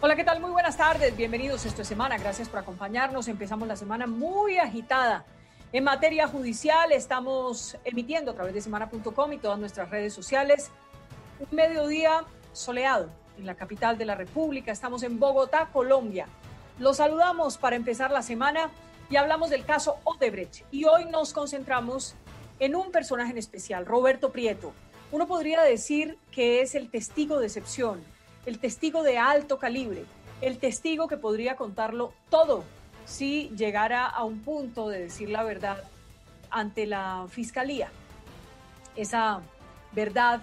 Hola, ¿qué tal? Muy buenas tardes, bienvenidos esta semana, gracias por acompañarnos. Empezamos la semana muy agitada. En materia judicial estamos emitiendo a través de semana.com y todas nuestras redes sociales un mediodía soleado en la capital de la República. Estamos en Bogotá, Colombia. Los saludamos para empezar la semana y hablamos del caso Odebrecht. Y hoy nos concentramos en un personaje en especial, Roberto Prieto. Uno podría decir que es el testigo de excepción, el testigo de alto calibre, el testigo que podría contarlo todo si llegara a un punto de decir la verdad ante la fiscalía. Esa verdad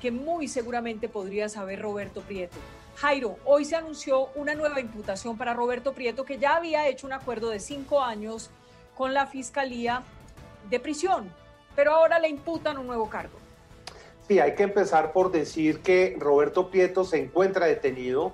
que muy seguramente podría saber Roberto Prieto. Jairo, hoy se anunció una nueva imputación para Roberto Prieto, que ya había hecho un acuerdo de cinco años con la Fiscalía de prisión, pero ahora le imputan un nuevo cargo. Sí, hay que empezar por decir que Roberto Prieto se encuentra detenido.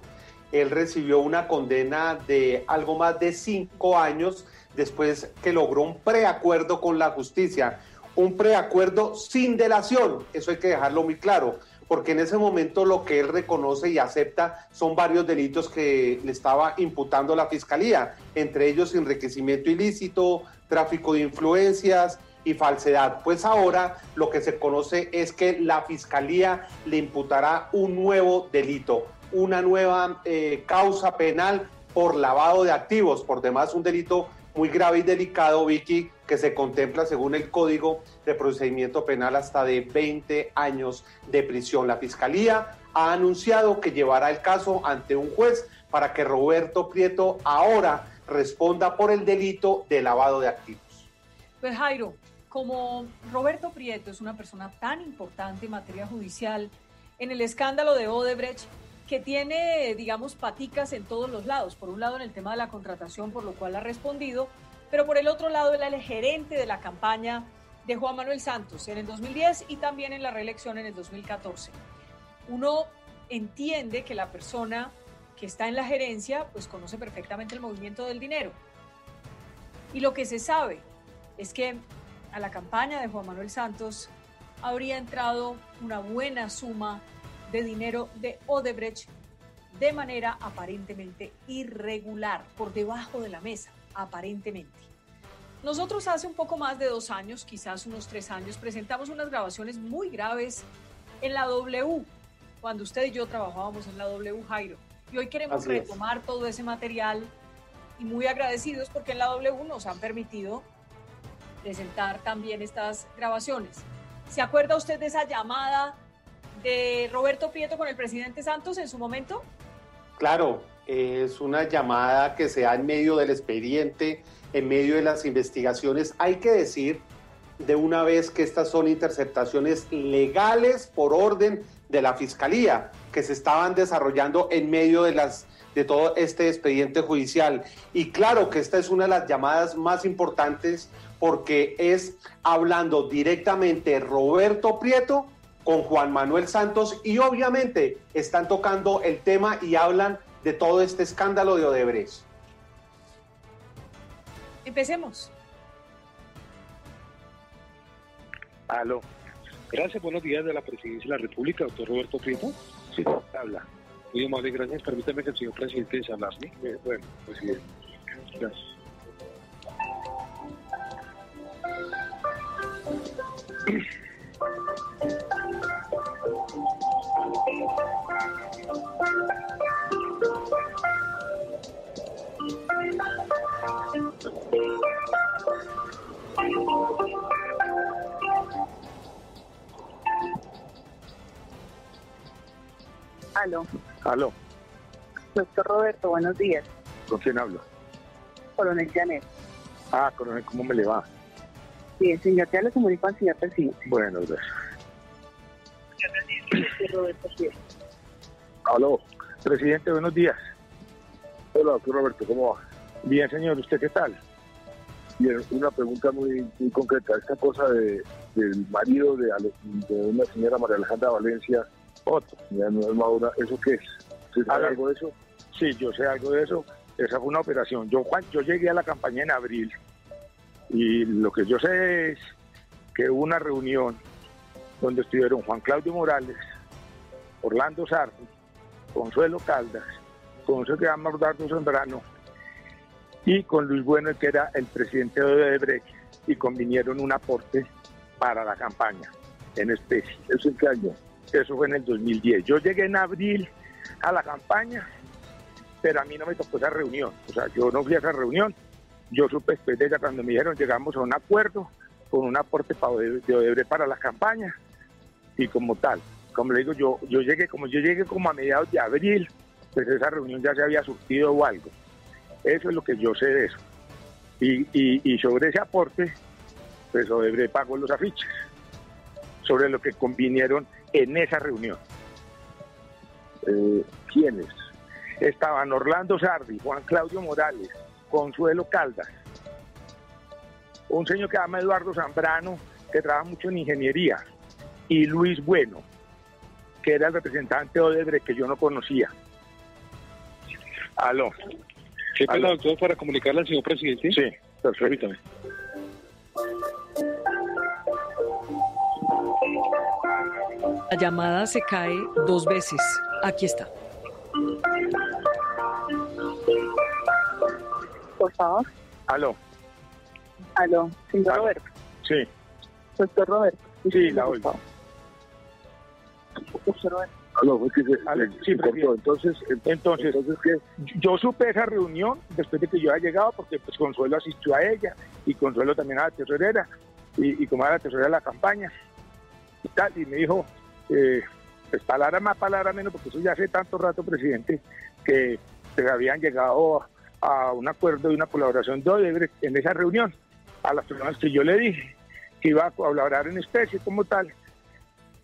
Él recibió una condena de algo más de cinco años después que logró un preacuerdo con la justicia. Un preacuerdo sin delación, eso hay que dejarlo muy claro, porque en ese momento lo que él reconoce y acepta son varios delitos que le estaba imputando la fiscalía, entre ellos enriquecimiento ilícito, tráfico de influencias, y falsedad. Pues ahora lo que se conoce es que la fiscalía le imputará un nuevo delito, una nueva eh, causa penal por lavado de activos, por demás un delito muy grave y delicado, Vicky, que se contempla según el Código de Procedimiento Penal hasta de 20 años de prisión. La Fiscalía ha anunciado que llevará el caso ante un juez para que Roberto Prieto ahora responda por el delito de lavado de activos. Pues Jairo, como Roberto Prieto es una persona tan importante en materia judicial, en el escándalo de Odebrecht, que tiene, digamos, paticas en todos los lados. Por un lado, en el tema de la contratación, por lo cual ha respondido, pero por el otro lado, él es el gerente de la campaña de Juan Manuel Santos en el 2010 y también en la reelección en el 2014. Uno entiende que la persona que está en la gerencia, pues conoce perfectamente el movimiento del dinero. Y lo que se sabe es que a la campaña de Juan Manuel Santos habría entrado una buena suma de dinero de Odebrecht de manera aparentemente irregular, por debajo de la mesa, aparentemente. Nosotros hace un poco más de dos años, quizás unos tres años, presentamos unas grabaciones muy graves en la W, cuando usted y yo trabajábamos en la W, Jairo. Y hoy queremos retomar todo ese material y muy agradecidos porque en la W nos han permitido presentar también estas grabaciones. ¿Se acuerda usted de esa llamada de Roberto Prieto con el presidente Santos en su momento? Claro, es una llamada que se da en medio del expediente, en medio de las investigaciones. Hay que decir de una vez que estas son interceptaciones legales por orden de la Fiscalía, que se estaban desarrollando en medio de las de todo este expediente judicial. Y claro que esta es una de las llamadas más importantes porque es hablando directamente Roberto Prieto con Juan Manuel Santos y obviamente están tocando el tema y hablan de todo este escándalo de Odebrecht. Empecemos. Aló. Gracias, buenos días de la Presidencia de la República, doctor Roberto Prieto. Sí, habla. Muy amable, gracias. Permítame que el señor presidente desarme. Eh, bueno, presidente. Gracias. Aló. Aló. Doctor Roberto, buenos días. ¿Con quién hablo? Coronel Janet. Ah, coronel, ¿cómo me le va? Bien, señor, ya le comunico al señor presidente. Bueno, gracias. Aló, presidente, buenos días. Hola, doctor Roberto, ¿cómo va? Bien, señor, ¿usted qué tal? Bien, una pregunta muy, muy concreta. Esta cosa de, del marido de, de una señora María Alejandra Valencia, otro, ya no es Madura, ¿eso qué es? ¿Usted sabe algo de eso? Sí, yo sé algo de eso. Esa fue una operación. Yo, Juan, yo llegué a la campaña en abril y lo que yo sé es que hubo una reunión donde estuvieron Juan Claudio Morales, Orlando Sardi, Consuelo Caldas con un señor que llama Zambrano y con Luis Bueno, que era el presidente de Odebrecht, y convinieron un aporte para la campaña en especie. ¿Eso en qué año? Eso fue en el 2010. Yo llegué en abril a la campaña, pero a mí no me tocó esa reunión. O sea, yo no fui a esa reunión. Yo supe después de ella cuando me dijeron llegamos a un acuerdo con un aporte de Odebrecht para la campaña y como tal. Como le digo, yo, yo llegué, como yo llegué como a mediados de abril, pues esa reunión ya se había surtido o algo. Eso es lo que yo sé de eso. Y, y, sobre ese aporte, pues Odebrecht pagó los afiches, sobre lo que convinieron en esa reunión. Eh, ¿Quiénes? Estaban Orlando Sardi, Juan Claudio Morales, Consuelo Caldas, un señor que se llama Eduardo Zambrano, que trabaja mucho en ingeniería, y Luis Bueno, que era el representante de Odebrecht que yo no conocía. Aló. ¿Qué tal, doctor, para comunicarle al señor presidente? Sí, perfecto. La llamada se cae dos veces. Aquí está. Por favor. Aló. Aló, señor Roberto. Sí. Doctor Roberto. Sí, la oigo. Doctor Roberto. Aló, fue que se, sí, Entonces, entonces, entonces ¿qué? yo supe esa reunión después de que yo había llegado, porque pues Consuelo asistió a ella y Consuelo también a la tesorera, y, y como era la tesorera de la campaña, y tal, y me dijo, eh, pues palabra más, palabra menos, porque eso ya hace tanto rato, presidente, que se habían llegado a, un acuerdo y una colaboración de Odebrecht en esa reunión, a las personas que yo le dije que iba a colaborar en especie como tal,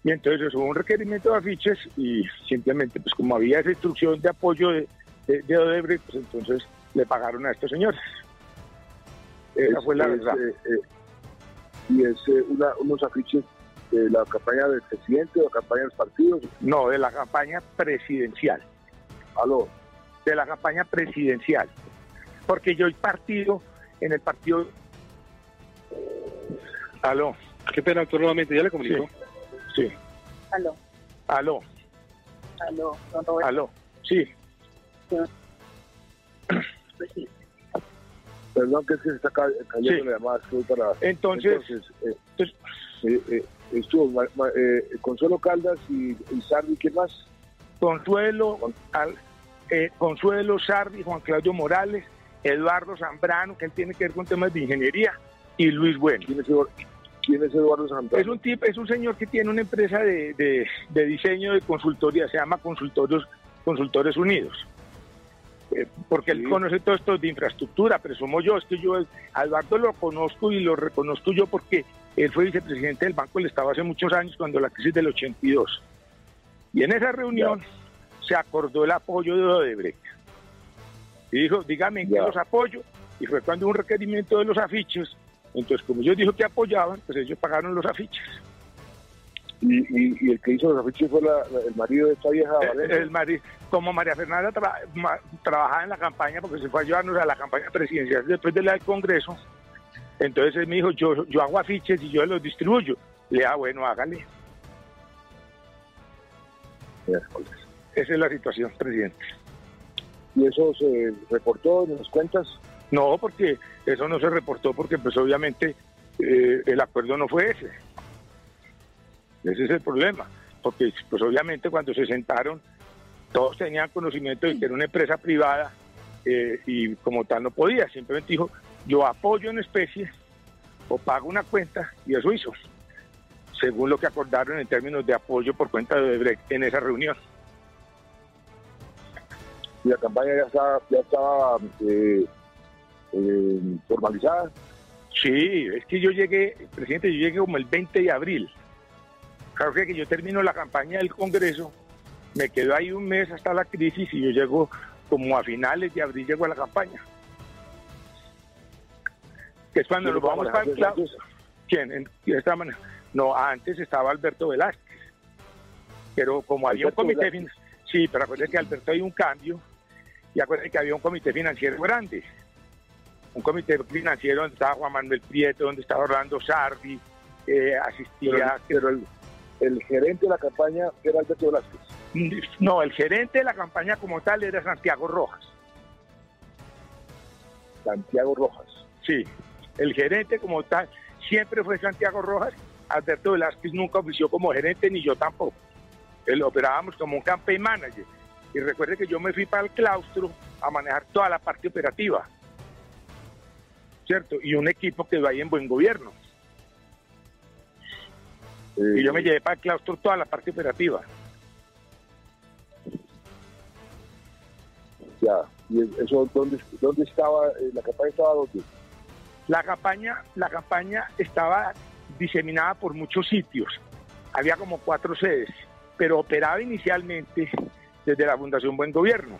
y entonces hubo un requerimiento de afiches y simplemente, pues como había esa instrucción de apoyo de, de, Odebrecht, pues entonces le pagaron a estos señores. Esa fue la verdad. Eh, eh, ¿Y es eh, unos afiches de la campaña del presidente o la campaña de los partidos? No, de la campaña presidencial. ¿Aló? De la campaña presidencial. Porque yo he partido en el partido... ¿Aló? Qué pena, doctor, nuevamente, ya le comunico. Sí. Aló. Aló. Aló, don Roberto. Aló, sí. Perdón que se está cayendo la llamada, para... Entonces, Entonces eh, eh, eh, estuvo Consuelo Caldas y, y Sardi, ¿qué más? Consuelo, al, Consuelo Sardi, Juan Claudio Morales, Eduardo Zambrano, que él tiene que ver con temas de ingeniería, y Luis Bueno. ¿Quién es Eduardo Zambrano? Es un tipo, es un señor que tiene una empresa de, diseño de consultoría, se llama Consultorios, Consultores Unidos. Eh, porque él conoce todo esto de infraestructura, pero somos yo, es que yo, a Eduardo lo conozco y lo reconozco yo porque él fue vicepresidente del Banco del Estado hace muchos años, cuando la crisis del 82. Y en esa reunión se acordó el apoyo de Odebrecht. Y dijo, dígame en qué los apoyo. Y fue cuando un requerimiento de los afiches entonces, como yo dijo que apoyaban, pues ellos pagaron los afiches. ¿Y, el que hizo los afiches fue el marido de esta vieja? El, el marido, como María Fernanda trabajaba en la campaña, porque se fue a ayudarnos a la campaña presidencial después de la del Congreso, entonces él me dijo, yo, yo hago afiches y yo los distribuyo. Le dije, ah, bueno, hágale. Esa es la situación, presidente. ¿Y eso se reportó en las cuentas? No, porque eso no se reportó porque pues obviamente eh, el acuerdo no fue ese. Ese es el problema, porque pues obviamente cuando se sentaron todos tenían conocimiento de que era una empresa privada eh, y como tal no podía, simplemente dijo yo apoyo en especie o pago una cuenta y eso hizo, según lo que acordaron en términos de apoyo por cuenta de Odebrecht en esa reunión. Y la campaña ya estaba, ya estaba eh, eh, formalizada. Sí, es que yo llegué, presidente, yo llegué como el 20 de abril. Claro que yo termino la campaña del Congreso, me quedo ahí un mes hasta la crisis y yo llego como a finales de abril, llego a la campaña. Que es cuando nos vamos para el ¿Quién? ¿En esta manera? No, antes estaba Alberto Velázquez. Pero como había un comité sí, pero acuérdense que Alberto hay un cambio y acuérdense que había un comité financiero grande un comité financiero donde estaba Juan Manuel Prieto, donde estaba Orlando Sardi, eh, asistía... Pero, el, gerente de la campaña era Alberto Velázquez. No, el gerente de la campaña como tal era Santiago Rojas. Santiago Rojas. Sí, el gerente como tal siempre fue Santiago Rojas. Alberto Velázquez nunca ofició como gerente, ni yo tampoco. Él operábamos como un campaign manager. Y recuerde que yo me fui para el claustro a manejar toda la parte operativa. ¿Cierto? Y un equipo que va ahí en buen gobierno. Eh, Y yo me llevé para el claustro toda la parte operativa. Ya, ¿y eso dónde, dónde estaba? eh, ¿La campaña estaba dónde? La campaña, la campaña estaba diseminada por muchos sitios. Había como cuatro sedes, pero operaba inicialmente desde la Fundación Buen Gobierno.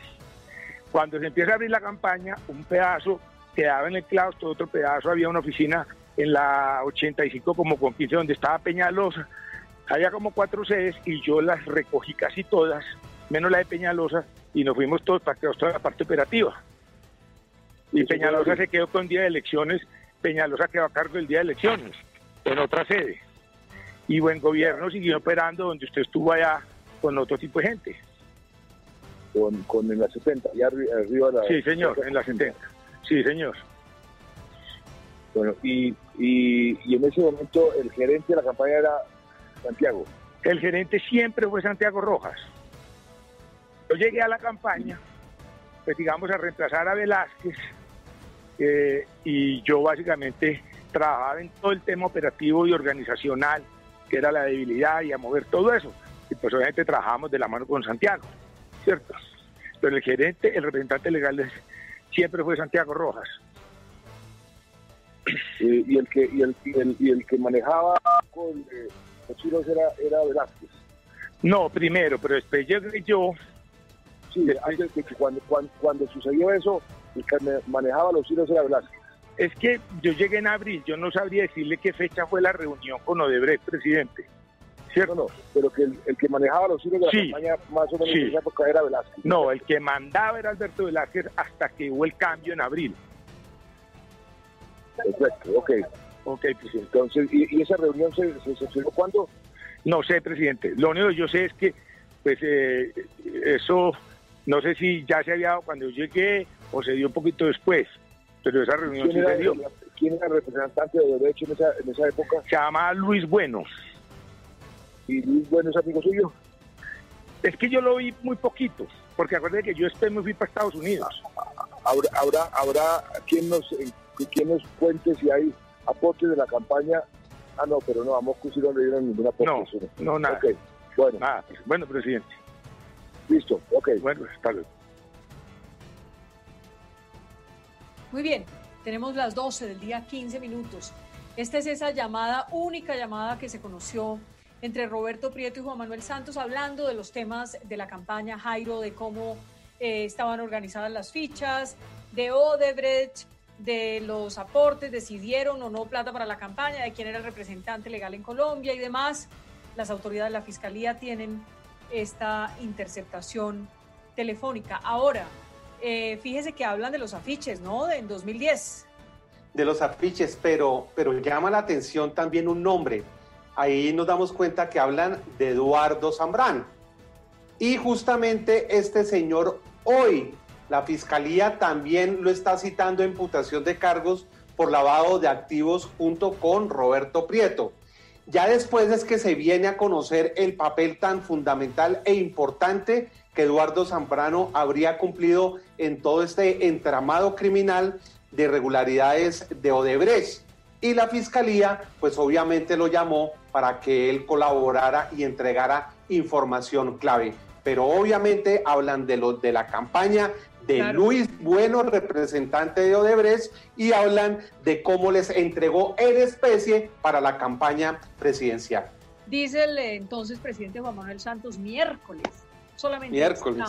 Cuando se empieza a abrir la campaña, un pedazo quedaba en el claustro, otro pedazo había una oficina en la 85 como con 15 donde estaba Peñalosa. Había como cuatro sedes y yo las recogí casi todas, menos la de Peñalosa, y nos fuimos todos para toda la parte operativa. Y Peñalosa se quedó con día de elecciones, Peñalosa quedó a cargo del día de elecciones, en otra sede. Y Buen Gobierno siguió operando donde usted estuvo allá con otro tipo de gente. Con, con en la 70, allá arri- arriba de la... Sí, señor, en la 70. Sí, señor. Bueno, y, y, y en ese momento el gerente de la campaña era Santiago. El gerente siempre fue Santiago Rojas. Yo llegué a la campaña, pues digamos, a reemplazar a Velázquez, eh, y yo básicamente trabajaba en todo el tema operativo y organizacional, que era la debilidad y a mover todo eso. Y pues obviamente trabajamos de la mano con Santiago, ¿cierto? Pero el gerente, el representante legal es- siempre fue Santiago Rojas. Eh, y el que y el, y el, y el que manejaba con eh, los hilos era, era Velázquez. No, primero, pero después llegué yo, Sí, antes de que cuando, cuando, cuando sucedió eso, el que manejaba los hilos era Velázquez. Es que yo llegué en abril, yo no sabría decirle qué fecha fue la reunión con Odebrecht, presidente. ¿Cierto? no, pero que el, el que manejaba los hilos de la Sí. campaña más o menos Sí. en esa época era Velázquez. No, el que mandaba era Alberto Velázquez hasta que hubo el cambio en abril. Perfecto, ok. Ok, presidente. Entonces, ¿y, y esa reunión se, celebró cuándo? No sé, presidente. Lo único que yo sé es que, pues, eh, eso, no sé si ya se había dado cuando yo llegué o se dio un poquito después, pero esa reunión ¿Quién sí se dio. quién era el representante de derecho en esa, en esa época? Se llama Luis Bueno. ¿Y Luis Bueno es amigo suyo? Es que yo lo vi muy poquito, porque acuérdense que yo después me fui para Estados Unidos. Habrá, habrá, habrá quien nos, eh, quien nos cuente si hay aportes de la campaña. Ah, no, pero no, a Moscú sí no le dieron ningún aporte. No, nada. Bueno, Nada, bueno, presidente. listo, ok. Bueno, hasta luego. Muy bien, tenemos las 12 del día 15 minutos. Esta es esa llamada, única llamada que se conoció entre Roberto Prieto y Juan Manuel Santos hablando de los temas de la campaña Jairo, de cómo eh, estaban organizadas las fichas, de Odebrecht, de los aportes, decidieron o no plata para la campaña, de quién era el representante legal en Colombia y demás. Las autoridades de la Fiscalía tienen esta interceptación telefónica. Ahora, eh, fíjese que hablan de los afiches, ¿no? De, en 2010. de los afiches, pero, pero llama la atención también un nombre. Ahí nos damos cuenta que hablan de Eduardo Zambrano. Y justamente este señor hoy, la fiscalía también lo está citando en imputación de cargos por lavado de activos junto con Roberto Prieto. Ya después es que se viene a conocer el papel tan fundamental e importante que Eduardo Zambrano habría cumplido en todo este entramado criminal de irregularidades de Odebrecht. Y la fiscalía, pues obviamente lo llamó para que él colaborara y entregara información clave. Pero obviamente hablan de, lo, de la campaña de Claro. Luis Bueno, representante de Odebrecht, y hablan de cómo les entregó en especie para la campaña presidencial. Dice el eh, entonces presidente Juan Manuel Santos miércoles, solamente Miércoles.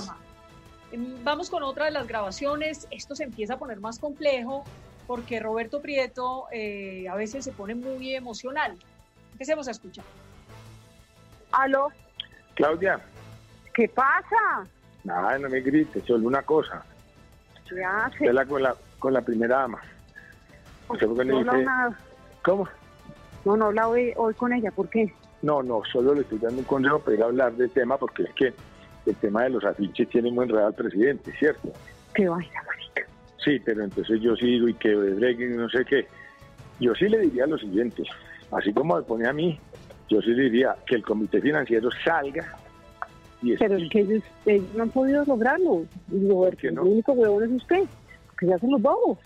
Em, Vamos con otra de las grabaciones. Esto se empieza a poner más complejo porque Roberto Prieto eh, a veces se pone muy emocional. Empecemos a escuchar. Aló, Claudia, ¿qué pasa? nada, no me grites, solo una cosa. ¿Qué hace? Vela con la, con la primera dama. ¿Usted por qué le No habla dice? nada. ¿Cómo? No, no habla hoy, hoy con ella. ¿Por qué? No, no, solo le estoy dando un consejo para ir a hablar del tema porque es que el tema de los afiches tiene muy enredado al presidente, ¿cierto? Qué vaina. Sí, pero entonces yo sí digo y que y no sé qué. Yo sí le diría lo siguiente, así como me pone a mí, yo sí le diría que el comité financiero salga y Pero es que ellos, ellos no han podido lograrlo. No? el único huevón es usted, que se hacen los bobos.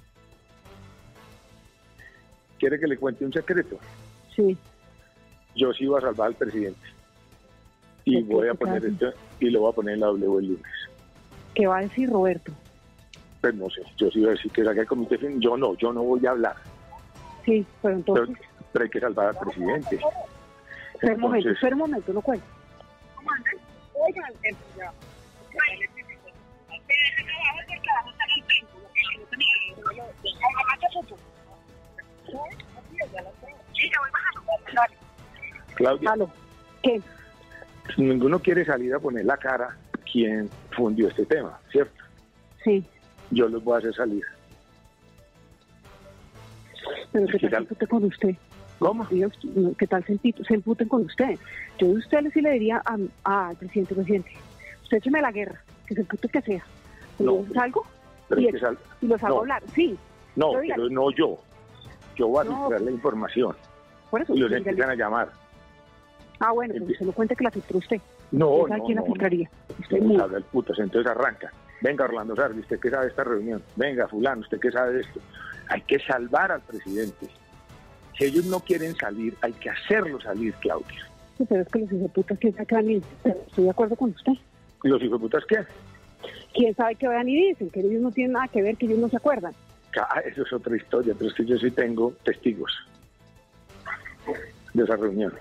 quiere que le cuente un secreto. Sí. Yo sí voy a salvar al presidente. Y voy a ¿Qué poner esto y lo voy a poner en la W el lunes. ¿Qué va a decir Roberto? Pues no sé, yo sí a decir que salga el comité. Yo no, yo no voy a hablar. Sí, pero entonces, pero hay que salvar al presidente. espera un momento, espera un momento, no cuento. Claudia, ¿qué? ninguno quiere salir a poner la cara quien fundió este tema, ¿cierto? Sí, Yo los voy a hacer salir. pero ¿qué ¿Qué tal se empute con usted? ¿Cómo? Dios, ¿Qué tal se, se emputen con usted? Yo de usted sí le diría a- al presidente, presidente, usted écheme la guerra, que se empute que sea. No. Yo salgo Pero y, hay que sal- y los hago no. hablar, sí, No, Pero pero no yo. Yo voy a No. filtrar la información por eso. y los empiezan a llamar. Ah, bueno, pero Empie- usted no cuente que la filtró usted. No, ¿Usted sabe no, quién la filtraría? Usted no. a hablar putas, entonces arranca. Venga, Orlando Sardi, ¿usted qué sabe de esta reunión? Venga, fulano, ¿usted qué sabe de esto? Hay que salvar al presidente. Si ellos no quieren salir, hay que hacerlo salir, Claudia. Pero es que los sabe que van y estoy de acuerdo con usted. ¿Y los hijos de putas qué? Quién sabe que vean y dicen, que ellos no tienen nada que ver, que ellos no se acuerdan. Ah, eso es otra historia, pero es que yo sí tengo testigos de esa reunión.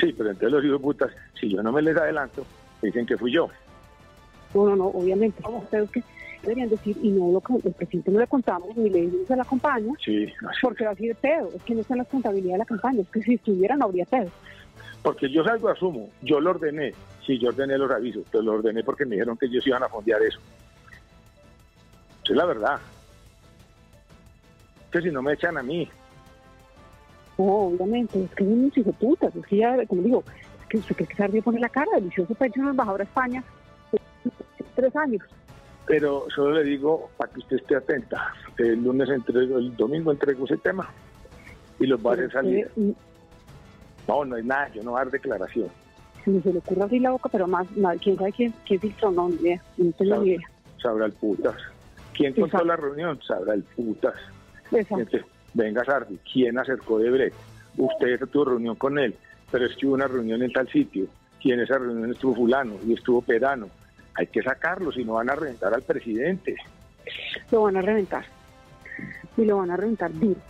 Sí, pero entonces los hijos de putas, si yo no me les adelanto, dicen que fui yo. No, no, no, obviamente. Ustedes que deberían decir, y no lo el presidente no le contamos, ni le dimos a la campaña, Sí, así. porque va a ser pedo. Es que no está en la contabilidad de la campaña. Es que si estuviera no habría pedo. Porque yo salgo asumo, yo lo ordené, sí, yo ordené los avisos, pero lo ordené porque me dijeron que ellos iban a fondear eso. Eso es la verdad. Que si no me echan a mí, No, obviamente. Es que son unos puta. Es que ya, como digo, es que usted cree que Sardi pone la cara delicioso irse un embajador a España tres años. pero solo le digo para que usted esté atenta. El lunes entrego, el domingo entrego ese tema y los va a hacer salir. mm, No, no es nada, yo no voy a dar declaración. ni se le ocurre abrir la boca, pero más, más quién sabe quién, quién filtró, no, ni idea, no tengo Claro. ni idea. Sabrá el putas. ¿Quién contó la reunión? Sabrá el putas. Entonces, venga Sardi, ¿quién acercó de Brecht? Usted tuvo reunión con él, pero es que hubo una reunión en tal sitio. Y en esa reunión estuvo fulano y estuvo perano. Hay que sacarlo, si no van a reventar al presidente. Lo van a reventar. Y lo van a reventar duro.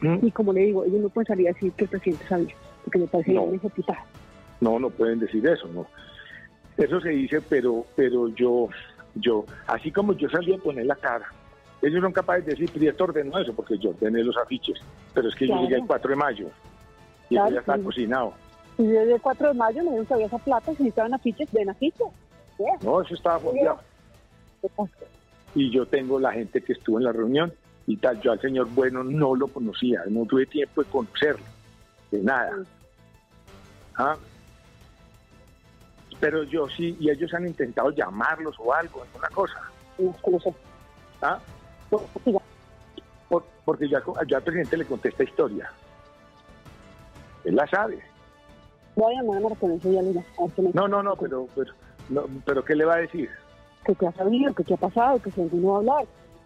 ¿Mm? Y como le digo, ellos no pueden salir a decir que el presidente sabía, porque me parece No. puta. No, no pueden decir eso, no. Eso se dice, pero, pero yo, yo, así como yo salí a poner la cara, ellos son capaces de decir, Prieto ordenó eso, porque yo ordené los afiches, pero es que yo Claro. llegué el 4 de mayo y Claro, eso ya está sí. cocinado. Y desde el 4 de mayo me dieron todavía esa plata, si necesitaban afiches, den afiches. No, eso estaba fondeado. Y yo tengo la gente que estuvo en la reunión y tal. Yo al señor Bueno no lo conocía, no tuve tiempo de conocerlo, de nada. ¿Ah? Pero yo sí, y ellos han intentado llamarlos o algo, alguna cosa. ¿Ah? Porque ya, ya al presidente le conté esta historia. Él la sabe. Voy a llamar a ya No, no, no, pero, pero, no, pero ¿qué le va a decir? que qué ha sabido, que qué ha pasado, que si alguno va a hablar,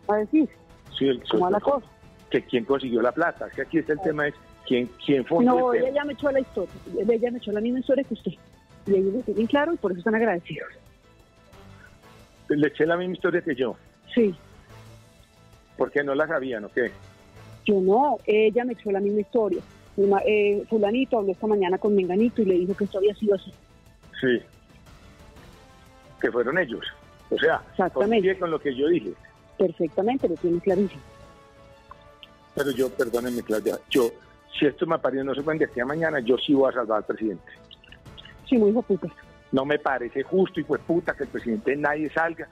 va a decir, Sí, el- cómo la cosa. que quién consiguió la plata. Que aquí está el tema es quién, quién fue No, ella ya me echó la historia, ella me echó la misma historia que usted. Y ellos lo tienen claro y por eso están agradecidos. Le eché la misma historia que yo, Sí, porque no la sabían, ¿o qué? yo no, ella me echó la misma historia. Ma- eh, fulanito habló esta mañana con Menganito y le dijo que esto había sido así. Sí. Que fueron ellos. O sea, Exactamente. coincide con lo que yo dije. Perfectamente, lo tiene clarísimo. Pero yo, perdónenme, Claudia, yo, si esto me apareció no se pueden de aquí a mañana, yo sí voy a salvar al presidente. Sí, muy hijo puta. No me parece justo y pues puta que el presidente nadie salga,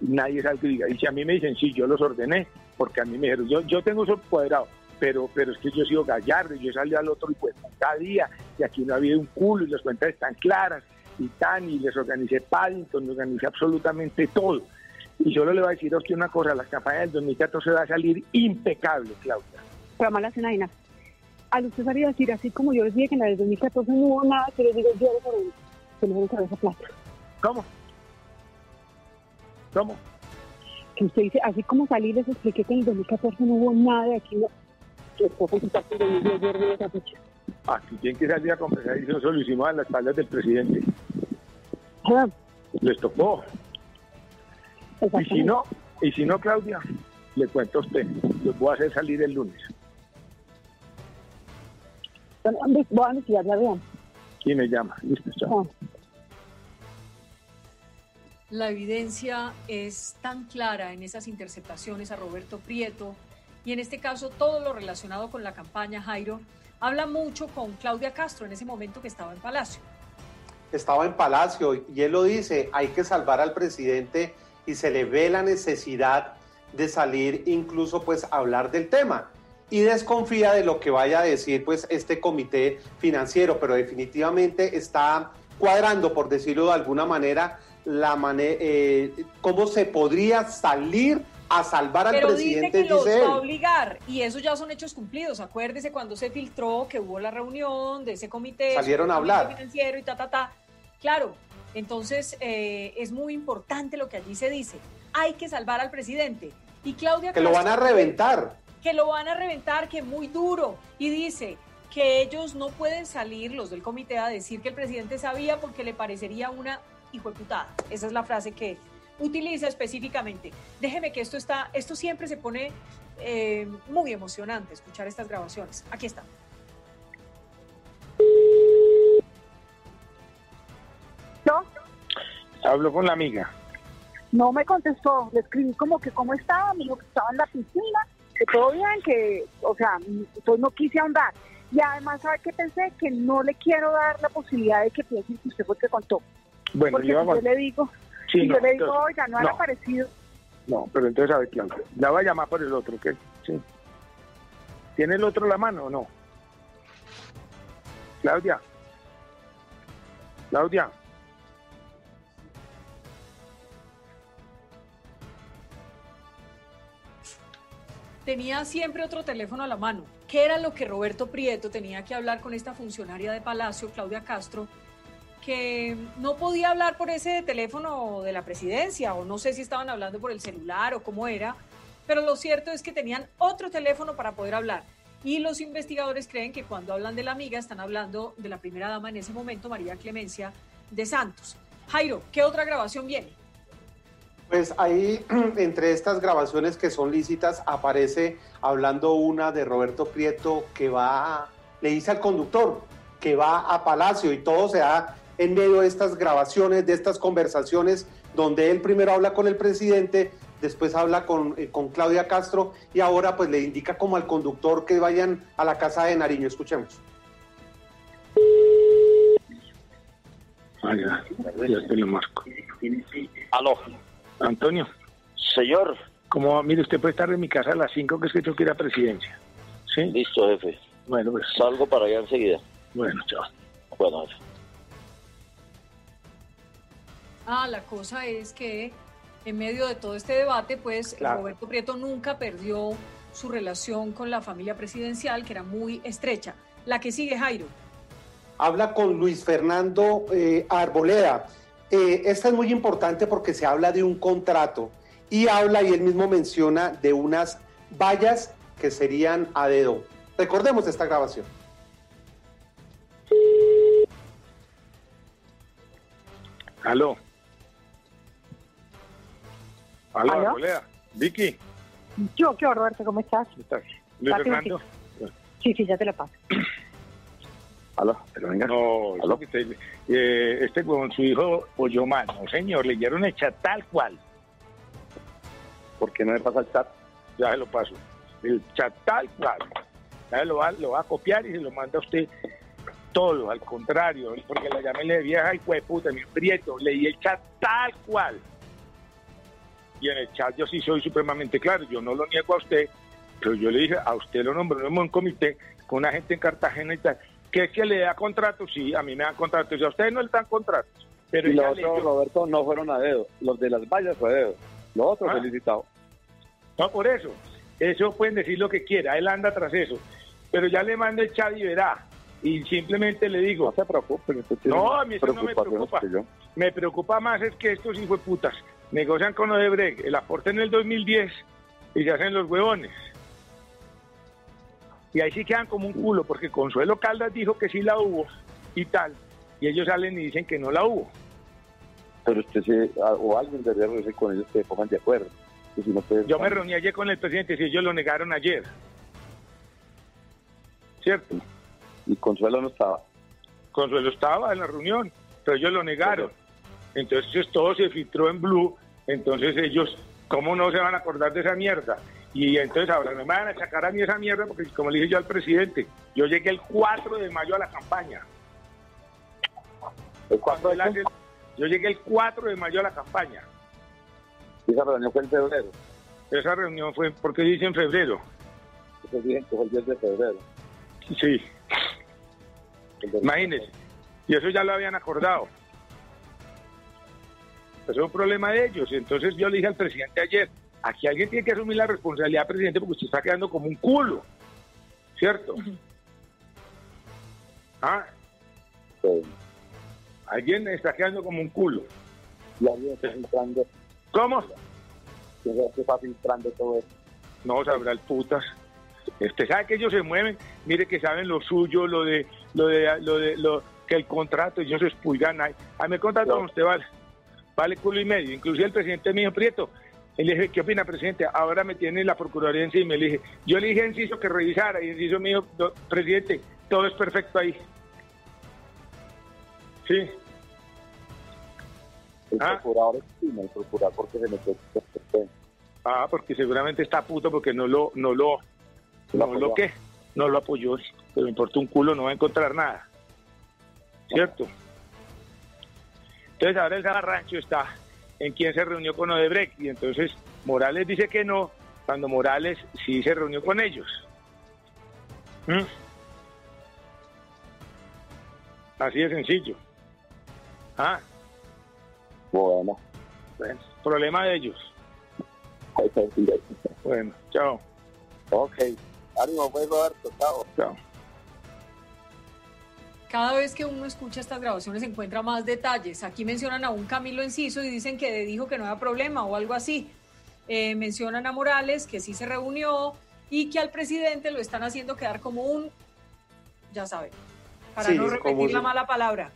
nadie salga y diga. Y si a mí me dicen, sí, yo los ordené, porque a mí me dijeron, yo, yo tengo eso cuadrado, pero, pero es que yo he sido gallardo, y yo salí al otro y pues cada día, y aquí no ha habido un culo y las cuentas están claras, y tan, y les organicé Paddington, les organicé absolutamente todo. Y solo le voy a decir a usted una cosa, la campaña del 2014 va a salir impecable, Claudia. Pero mala cena, Al usted sabía decir, así como yo decía que en la del 2014 no hubo nada, que les digo yo por el, que no esa plata. ¿Cómo? ¿Cómo? Que usted dice, así como salí, les expliqué que en el 2014 no hubo nada de aquí, no. Que fue consultar con el esa fecha. Aquí tienen que salir a confesar y eso lo hicimos a las espaldas del presidente. Les tocó. Y si no, y si no, Claudia, le cuento a usted, los voy a hacer salir el lunes. Voy a investigar. ¿Quién me llama? Listo, chao. La evidencia es tan clara en esas interceptaciones a Roberto Prieto y en este caso todo lo relacionado con la campaña Jairo habla mucho con Claudia Castro en ese momento que estaba en Palacio. Estaba en Palacio y él lo dice, hay que salvar al presidente y se le ve la necesidad de salir incluso pues a hablar del tema y desconfía de lo que vaya a decir pues este comité financiero, pero definitivamente está cuadrando, por decirlo de alguna manera, la manera, eh, cómo se podría salir a salvar al presidente. Dice que los va a obligar y eso ya son hechos cumplidos. Acuérdese cuando se filtró que hubo la reunión de ese comité. Salieron a hablar. Financiero y ta, ta, ta. Claro, entonces eh, es muy importante lo que allí se dice. Hay que salvar al presidente. Y Claudia... Que lo van a reventar. Que lo van a reventar, que muy duro. Y dice que ellos no pueden salir, los del comité, a decir que el presidente sabía porque le parecería una hijo de putada. Esa es la frase que utiliza específicamente. Déjeme que esto está, esto siempre se pone eh, muy emocionante escuchar estas grabaciones. Aquí está. ¿No? Hablo con la amiga. No me contestó, le escribí como que cómo estaba, me dijo que estaba en la piscina, que todo bien, que, o sea, pues no quise ahondar. Y además, ¿sabe qué pensé? Que no le quiero dar la posibilidad de que piense que usted fue el que contó. Bueno, yo, le digo, sí, yo le digo, oiga, no, han aparecido. No, pero entonces, a ver, Claudia, la voy a llamar por el otro, ¿qué? Sí. ¿Tiene el otro la mano o no? Claudia. Claudia. Tenía siempre otro teléfono a la mano. ¿Qué era lo que Roberto Prieto tenía que hablar con esta funcionaria de Palacio, Claudia Castro, que no podía hablar por ese teléfono de la presidencia, o no sé si estaban hablando por el celular o cómo era, pero lo cierto es que tenían otro teléfono para poder hablar. Y los investigadores creen que cuando hablan de la amiga están hablando de la primera dama en ese momento, María Clemencia de Santos. Jairo, ¿qué otra grabación viene? Pues ahí, entre estas grabaciones que son lícitas, aparece hablando una de Roberto Prieto que va, le dice al conductor que va a Palacio y todo se da en medio de estas grabaciones, de estas conversaciones, donde él primero habla con el presidente, después habla con, eh, con Claudia Castro y ahora pues le indica como al conductor que vayan a la casa de Nariño. Escuchemos. Ay, ya, ya te lo marco. Aló. Antonio. Señor. Como, mire, usted puede estar en mi casa a las 5 que es que tengo que ir a presidencia. ¿Sí? Listo, jefe. Bueno, pues. Salgo para allá enseguida. Bueno, chao. Bueno, jefe. Ah, la cosa es que en medio de todo este debate, pues Roberto Prieto nunca perdió su relación con la familia presidencial, que era muy estrecha. La que sigue, Jairo. Habla con Luis Fernando eh, Arboleda. Eh, esta es muy importante porque se habla de un contrato y habla y él mismo menciona de unas vallas que serían a dedo. Recordemos esta grabación. Aló. Aló, ¿Aló? Vicky. Yo, ¿qué Roberto? ¿Cómo estás? ¿Cómo estás? Luis Fernando. Sí, sí, ya te la paso. Aló, pero venga. No, ¿Aló? Este, eh, este con su hijo oyó mal. No, señor, leyeron el chat tal cual. ¿Por qué no le pasa el chat? Ya se lo paso. El chat tal cual. Ya lo va, lo va a copiar y se lo manda a usted todo, al contrario, porque la llamé de vieja y fue puta, mi prieto, leí el chat tal cual y en el chat yo sí soy supremamente claro, yo no lo niego a usted, pero yo le dije, a usted lo nombró en un comité con una gente en Cartagena y tal, que es que le da contratos, sí, a mí me dan contratos, y a ustedes no le dan contratos. Pero y los otros, Roberto, no fueron a dedo. Los de las vallas fue a dedo. Los otros Ah. felicitados. No, por eso. Eso pueden decir lo que quiera, él anda tras eso. Pero ya le mando el chat y verá. Y simplemente le digo, No se tiene No, a mí eso no me preocupa. me preocupa más es que estos hijos de putas negocian con Odebrecht el aporte en el 2010 y se hacen los huevones. Y ahí sí quedan como un culo, porque Consuelo Caldas dijo que sí la hubo y tal. Y ellos salen y dicen que no la hubo. Pero usted a- o alguien debería reunirse con ellos que se pongan de acuerdo. Si no Yo me reuní ayer con el presidente y ellos lo negaron ayer. ¿Cierto? Y Consuelo no estaba. Consuelo estaba en la reunión, pero ellos lo negaron. Entonces todo se filtró en Blue, entonces ellos, ¿cómo no se van a acordar de esa mierda? Y entonces ahora me van a sacar a mí esa mierda porque como le dije yo al presidente, yo llegué el 4 de mayo a la campaña. ¿El Cuando cuándo él hace- yo llegué el 4 de mayo a la campaña. Esa reunión fue en febrero. Esa reunión fue, porque dice en febrero? Día que fue el 10 de febrero. Sí, El de- imagínense. Y eso ya lo habían acordado. Eso es un problema de ellos. Entonces yo le dije al presidente ayer, aquí alguien tiene que asumir la responsabilidad, presidente, porque usted está quedando como un culo. ¿Cierto? Ah, Sí. alguien está quedando como un culo. Y alguien está filtrando, ¿Cómo? ¿quién está filtrando todo esto? No sabrá el putas. Usted sabe que ellos se mueven, mire que saben lo suyo, lo de, lo de, lo de, lo que el contrato, ellos se expulgan ahí. A mí el contrato con usted vale, vale culo y medio. Inclusive el presidente mío Prieto, él le dije, ¿qué opina, presidente? Ahora me tiene la Procuraduría encima. Y le dije, yo le dije a Enciso que revisara, y Enciso mío, "Do- presidente, todo es perfecto ahí. Sí, El Ah. procurador es chino, el procurador porque se metió ah, porque seguramente está puto porque no lo, no lo, Lo no lo apoyó. que, no lo apoyó, pero me importa un culo, no va a encontrar nada. ¿Cierto? Entonces ahora el zafarrancho está en quién se reunió con Odebrecht y entonces Morales dice que no, cuando Morales sí se reunió con ellos. ¿Mm? Así de sencillo. Ah, Bueno, bueno, problema de ellos. Bueno, chao, Ok. Ánimo, pues, Roberto. Chao. chao. Cada vez que uno escucha estas grabaciones encuentra más detalles. Aquí mencionan a un Camilo Enciso y dicen que dijo que no había problema o algo así. Eh, mencionan a Morales que sí se reunió y que al presidente lo están haciendo quedar como un, ya saben, para Sí, no repetir la mala palabra.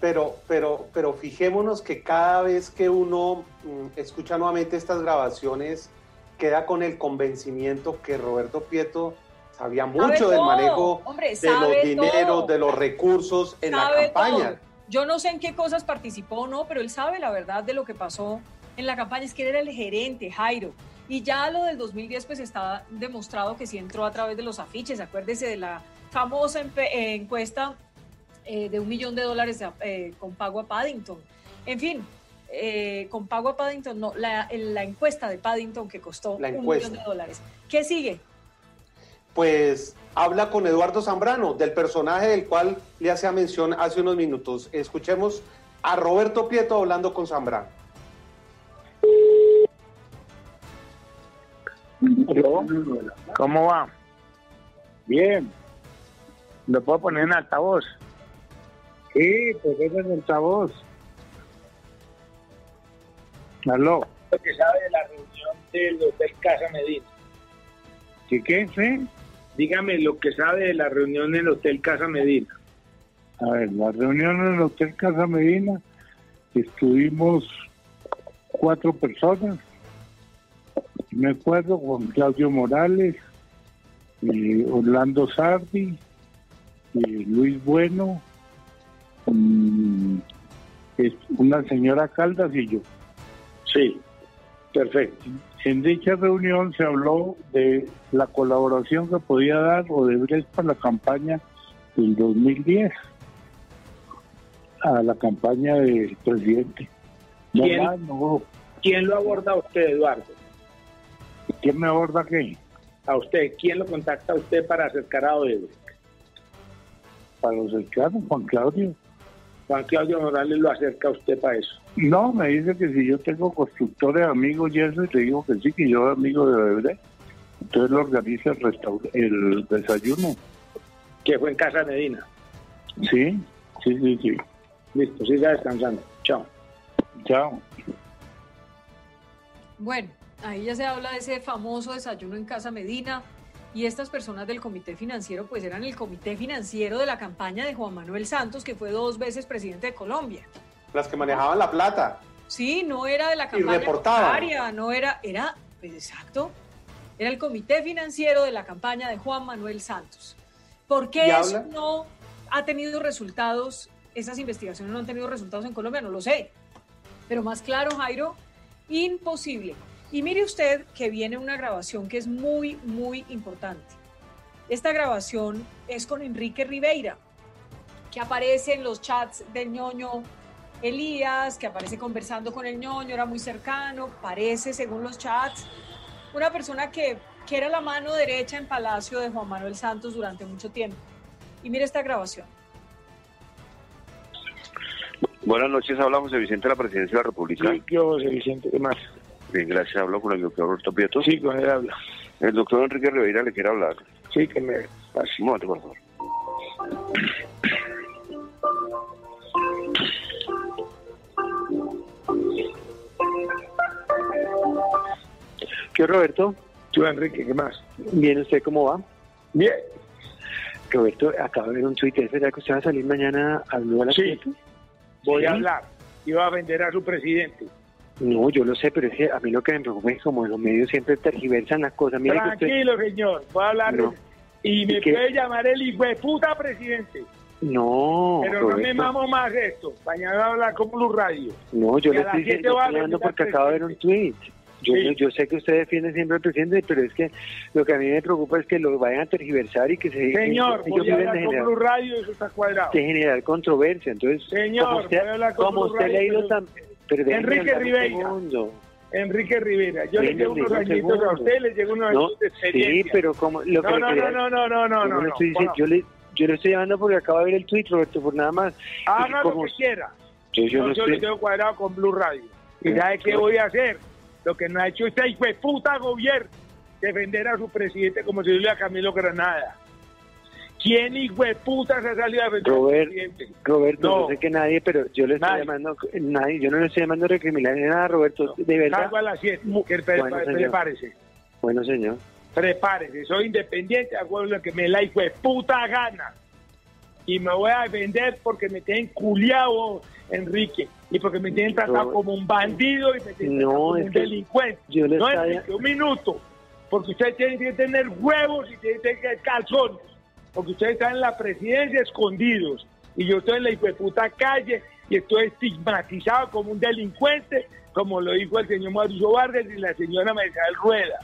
Pero, pero, pero fijémonos que cada vez que uno mm, escucha nuevamente estas grabaciones, queda con el convencimiento que Roberto Prieto sabía mucho del manejo hombre, de los dineros, todo. de los recursos en la campaña. todo. Yo no sé en qué cosas participó o no, pero él sabe la verdad de lo que pasó en la campaña. Es que él era el gerente, Jairo. Y ya lo del 2010, pues está demostrado que sí entró a través de los afiches. Acuérdese de la famosa eh, encuesta eh, de un millón de dólares eh, con pago a Paddington. En fin, eh, con pago a Paddington, no, la, la encuesta de Paddington que costó La un millón de dólares. ¿Qué sigue? Pues habla con Eduardo Zambrano, del personaje del cual le hacía mención hace unos minutos. Escuchemos a Roberto Prieto hablando con Zambrano. ¿Cómo va? Bien. ¿Lo puedo poner en altavoz? Sí, pues es en altavoz. Aló. Lo que sabe de la reunión del Hotel Casa Medina. ¿Qué qué? Sí. Dígame lo que sabe de la reunión en el Hotel Casa Medina. A ver, la reunión en el Hotel Casa Medina, estuvimos cuatro personas. Me acuerdo con Claudio Morales, Orlando Sardi, Luis Bueno, es una señora Caldas y yo. Sí, perfecto. En dicha reunión se habló de la colaboración que podía dar Odebrecht para la campaña del 2010 a la campaña del presidente. No ¿Quién? más, no. ¿Quién lo aborda a usted, Eduardo? ¿Quién me aborda qué? A usted. ¿Quién lo contacta a usted para acercar a Odebrecht? para los cercanos, Juan Claudio. Juan Claudio Morales lo acerca a usted para eso. No, me dice que si yo tengo constructores amigos y eso, y le digo que sí, que yo amigo de Bebé. Entonces lo organiza el, el desayuno. Que fue en Casa Medina. Sí, sí, sí, sí. Listo, siga descansando. Chao. Chao. Bueno, ahí ya se habla de ese famoso desayuno en Casa Medina y estas personas del comité financiero pues eran el comité financiero de la campaña de Juan Manuel Santos, que fue dos veces presidente de Colombia. Las que manejaban la plata. Sí, no era de la campaña bancaria, no era, era, pues, exacto, era el comité financiero de la campaña de Juan Manuel Santos. ¿Por qué ¿Y eso habla? no ha tenido resultados, esas investigaciones no han tenido resultados en Colombia? No lo sé. Pero más claro, Jairo, imposible. Y mire usted que viene una grabación que es muy, muy importante. Esta grabación es con Enrique Ribeira, que aparece en los chats del ñoño Elías, que aparece conversando con el ñoño, era muy cercano, parece, según los chats, una persona que, que era la mano derecha en Palacio de Juan Manuel Santos durante mucho tiempo. Y mire esta grabación. Buenas noches, habla José Vicente de la Presidencia de la República. Sí, yo, José Vicente, ¿qué más? Bien, gracias, hablo con el doctor Roberto Prieto. Sí, con él habla. El doctor Enrique Ribeira le quiere hablar. Sí, que me pase. Un momento, por favor. ¿Qué Roberto? Tú, Enrique, ¿qué más? Bien, ¿usted cómo va? Bien. Roberto, acabo de ver un tuit, ¿es verdad que usted va a salir mañana a las Sí. Voy a hablar. Iba a vender a su presidente. No, yo lo sé, pero es que a mí lo que me preocupa es como los medios siempre tergiversan las cosas. Que usted... Tranquilo, señor. Voy a hablar. No. Y me puede llamar el hijo de puta presidente. No, Pero no me mamo más esto. Mañana voy a hablar con Blue Radio. No, yo le a estoy diciendo, a porque acabo de ver un tuit. Yo, Sí. yo, sé que usted defiende siempre al presidente, pero es que lo que a mí me preocupa es que lo vayan a tergiversar y que se Señor, ellos voy a viven hablar de con generar, Blue Radio eso está cuadrado. de generar controversia. Entonces, Señor, como usted, voy a hablar con como Blue usted Radio, ha leído pero- tan... pero Enrique segundo. Enrique Rivera, yo le llevo unos añitos a usted, le llevo unos No, añitos de sí, experiencia. pero como lo que no, no, no, no, no, no, no, yo no, le no, estoy yo llamando porque acabo de ver el tweet, Roberto, por nada más. Y como- lo que quiera. Yo, yo no le tengo cuadrado con Blue Radio. ¿Y Sí. sabe qué voy a hacer? Lo que no ha hecho este hijo de puta gobierno, defender a su presidente como si yo le a Camilo Granada. ¿Quién hijo de puta se ha salido a defender Robert- presidente? Roberto, No. no sé que nadie, pero yo le estoy Nadie. llamando, nadie, yo no le estoy llamando a recriminar ni nada, Roberto, de verdad. Salgo a las 7. Que pre- Bueno, señor. prepárese. Bueno, señor. Prepárese. Soy independiente, hago lo que me la hijo de puta gana. Y me voy a defender porque me tienen culiado, Enrique. Y porque me tienen tratado Robert- como un bandido y me tienen No, tratado como un delincuente. yo le no, estaba- Enrique, un minuto. Porque ustedes tienen que tener huevos y tienen que tener calzones. Porque ustedes están en la presidencia escondidos. Y yo estoy en la puta calle y estoy estigmatizado como un delincuente, como lo dijo el señor Mauricio Vargas y la señora Mercedes Rueda.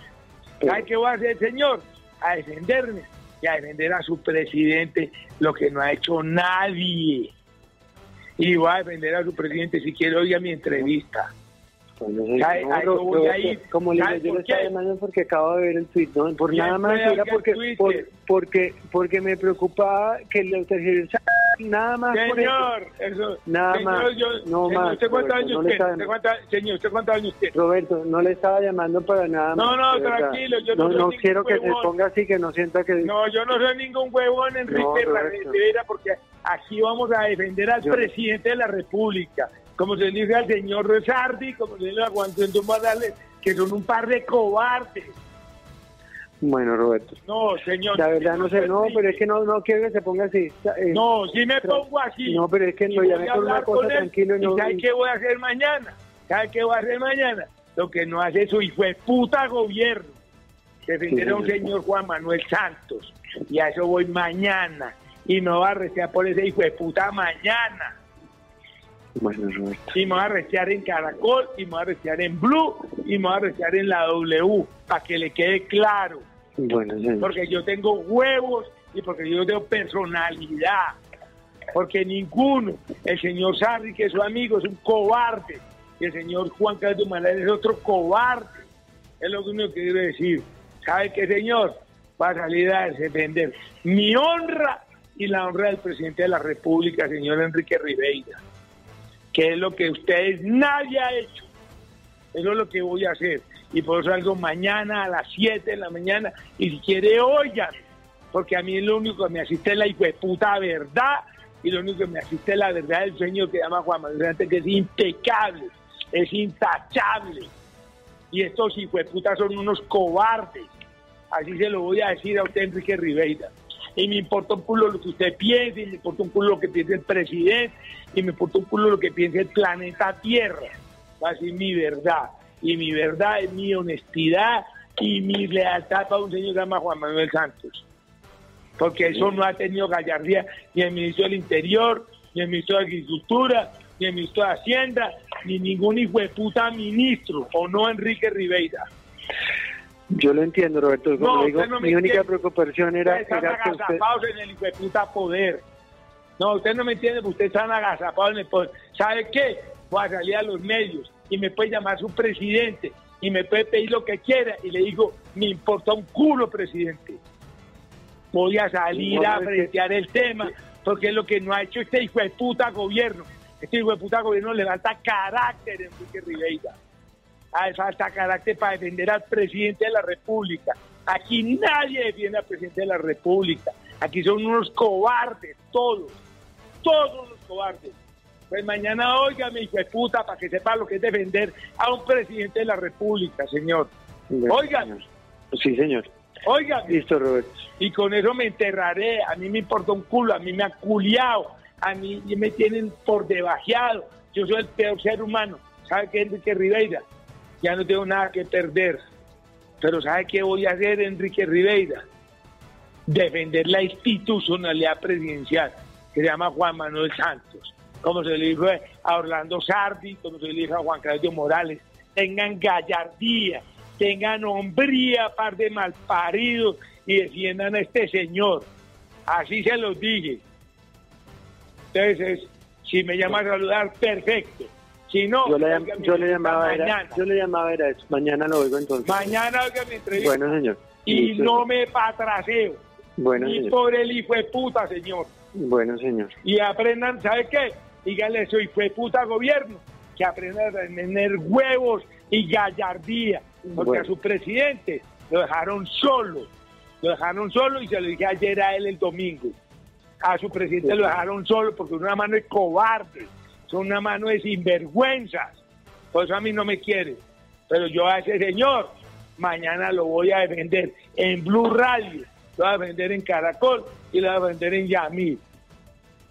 ¿Sabe qué voy a hacer, señor? A defenderme y a defender a su presidente, lo que no ha hecho nadie. Y voy a defender a su presidente si quiere oír mi entrevista. Señor. No, eso Ro- voy a Roberto, ir. como le digo, ¿Sabe yo estaba llamando porque acabo de ver el tweet, no por nada más, era porque, por- porque, porque me preocupaba que lo tergiversaran, nada más por eso. Señor, eso. Nada señor, más, yo- no señor, más, ¿Usted cuántos años no tiene? ¿Usted cuánta- señor, ¿usted cuántos años tiene? Roberto, no le estaba llamando para nada No, más, no, verdad. tranquilo, yo no no, no quiero que se huevón. ponga así, que no sienta que... No, yo no soy ningún huevón, Enrique No. Rivera, porque aquí vamos a defender al Yo- presidente de la República. Como se le dice al señor Rezardi, como se le dice a Juan Antonio Morales, que son un par de cobardes. Bueno, Roberto. No, señor. La verdad no sé, no, pero es que no, no quiero que se ponga así. eh, No, si me pongo así. No, pero es que y lo voy llamé a por una cosa con él, tranquilo y no... ¿sabe qué voy a hacer mañana? ¿Sabe qué voy a hacer mañana? Lo que no hace su hijo de puta gobierno. Defender a un Sí. señor Juan Manuel Santos. Y a eso voy mañana. Y me voy a arrestear por ese hijo de puta mañana. Bueno, Roberto. Y me voy a arrestear en Caracol, y me voy a arrestear en Blue, y me voy a arrestear en la W, para que le quede claro. Bueno, señor. Porque yo tengo huevos y porque yo tengo personalidad. Porque ninguno, el señor Sarri, que es su amigo, es un cobarde. Y el señor Juan Carlos Manuel es otro cobarde. Es lo único que quiero decir. ¿Sabe qué, señor? Va a salir a defender mi honra y la honra del presidente de la República, señor Enrique Ribeira, que es lo que ustedes nadie ha hecho. Eso es lo que voy a hacer. Y por eso salgo mañana a las 7 de la mañana. Y si quiere, oigan. Porque a mí lo único que me asiste es la puta verdad. Y lo único que me asiste es la verdad del sueño que llama Juan Manuel que es impecable, es intachable. Y estos putas son unos cobardes. Así se lo voy a decir a usted, Enrique Ribeira. Y me importa un culo lo que usted piense, y me importa un culo lo que piense el presidente, y me importa un culo lo que piense el planeta Tierra. Así es mi verdad. Y mi verdad es mi honestidad y mi lealtad para un señor que se llama Juan Manuel Santos. Porque eso no ha tenido gallardía ni el ministro del Interior, ni el ministro de Agricultura, ni el ministro de Hacienda, ni ningún hijo de puta ministro, o no Enrique Ribeira. Yo lo entiendo, Roberto. Como No, digo, mi única entiende. preocupación era, Ustedes están usted... agazapados en el hijo de puta poder. No, usted no me entiende, porque ustedes están agazapados en el poder. ¿Sabe qué? Voy a salir a los medios y me puede llamar su presidente y me puede pedir lo que quiera y le digo, me importa un culo, presidente. Voy a salir No, a frentear el tema porque es lo que no ha hecho este hijo de puta gobierno. Este hijo de puta gobierno le falta carácter, Enrique Ribeira. Le falta carácter para defender al presidente de la República. Aquí nadie defiende al presidente de la República. Aquí son unos cobardes, todos. Todos los cobardes. Pues mañana óigame, hijo de puta, para que sepa lo que es defender a un presidente de la República, señor. Oigan, Sí, señor. oigan. Listo, Roberto. Y con eso me enterraré. A mí me importa un culo, a mí me ha culiado, a mí me tienen por debajeado. Yo soy el peor ser humano. ¿Sabe qué, Enrique Ribeira? Ya no tengo nada que perder. Pero ¿sabe qué voy a hacer, Enrique Ribeira? Defender la institucionalidad presidencial, que se llama Juan Manuel Santos. Como se le dijo a Orlando Sardi, como se le dijo a Juan Claudio Morales. Tengan gallardía, tengan hombría, par de malparidos, y defiendan a este señor. Así se los dije. Entonces, si me llama a saludar, perfecto. Si no, Yo le, yo llamaba, era, yo le llamaba era eso. Mañana lo oigo entonces. Mañana oiga mi entrevista. Bueno, señor. y Listo. no me patraseo. Bueno, ni señor. por el hijo de puta, señor. Bueno, señor. Y aprendan, ¿sabe qué? Díganle eso, hijo de puta gobierno, que aprendan a tener huevos y gallardía. Porque Bueno. a su presidente lo dejaron solo. Lo dejaron solo y se lo dije ayer a él el domingo. A su presidente lo dejaron solo porque una mano es cobarde, son una mano de sinvergüenzas. Por eso a mí no me quiere. Pero yo a ese señor mañana lo voy a defender en Blue Radio, lo voy a defender en Caracol y lo voy a defender en Yamil.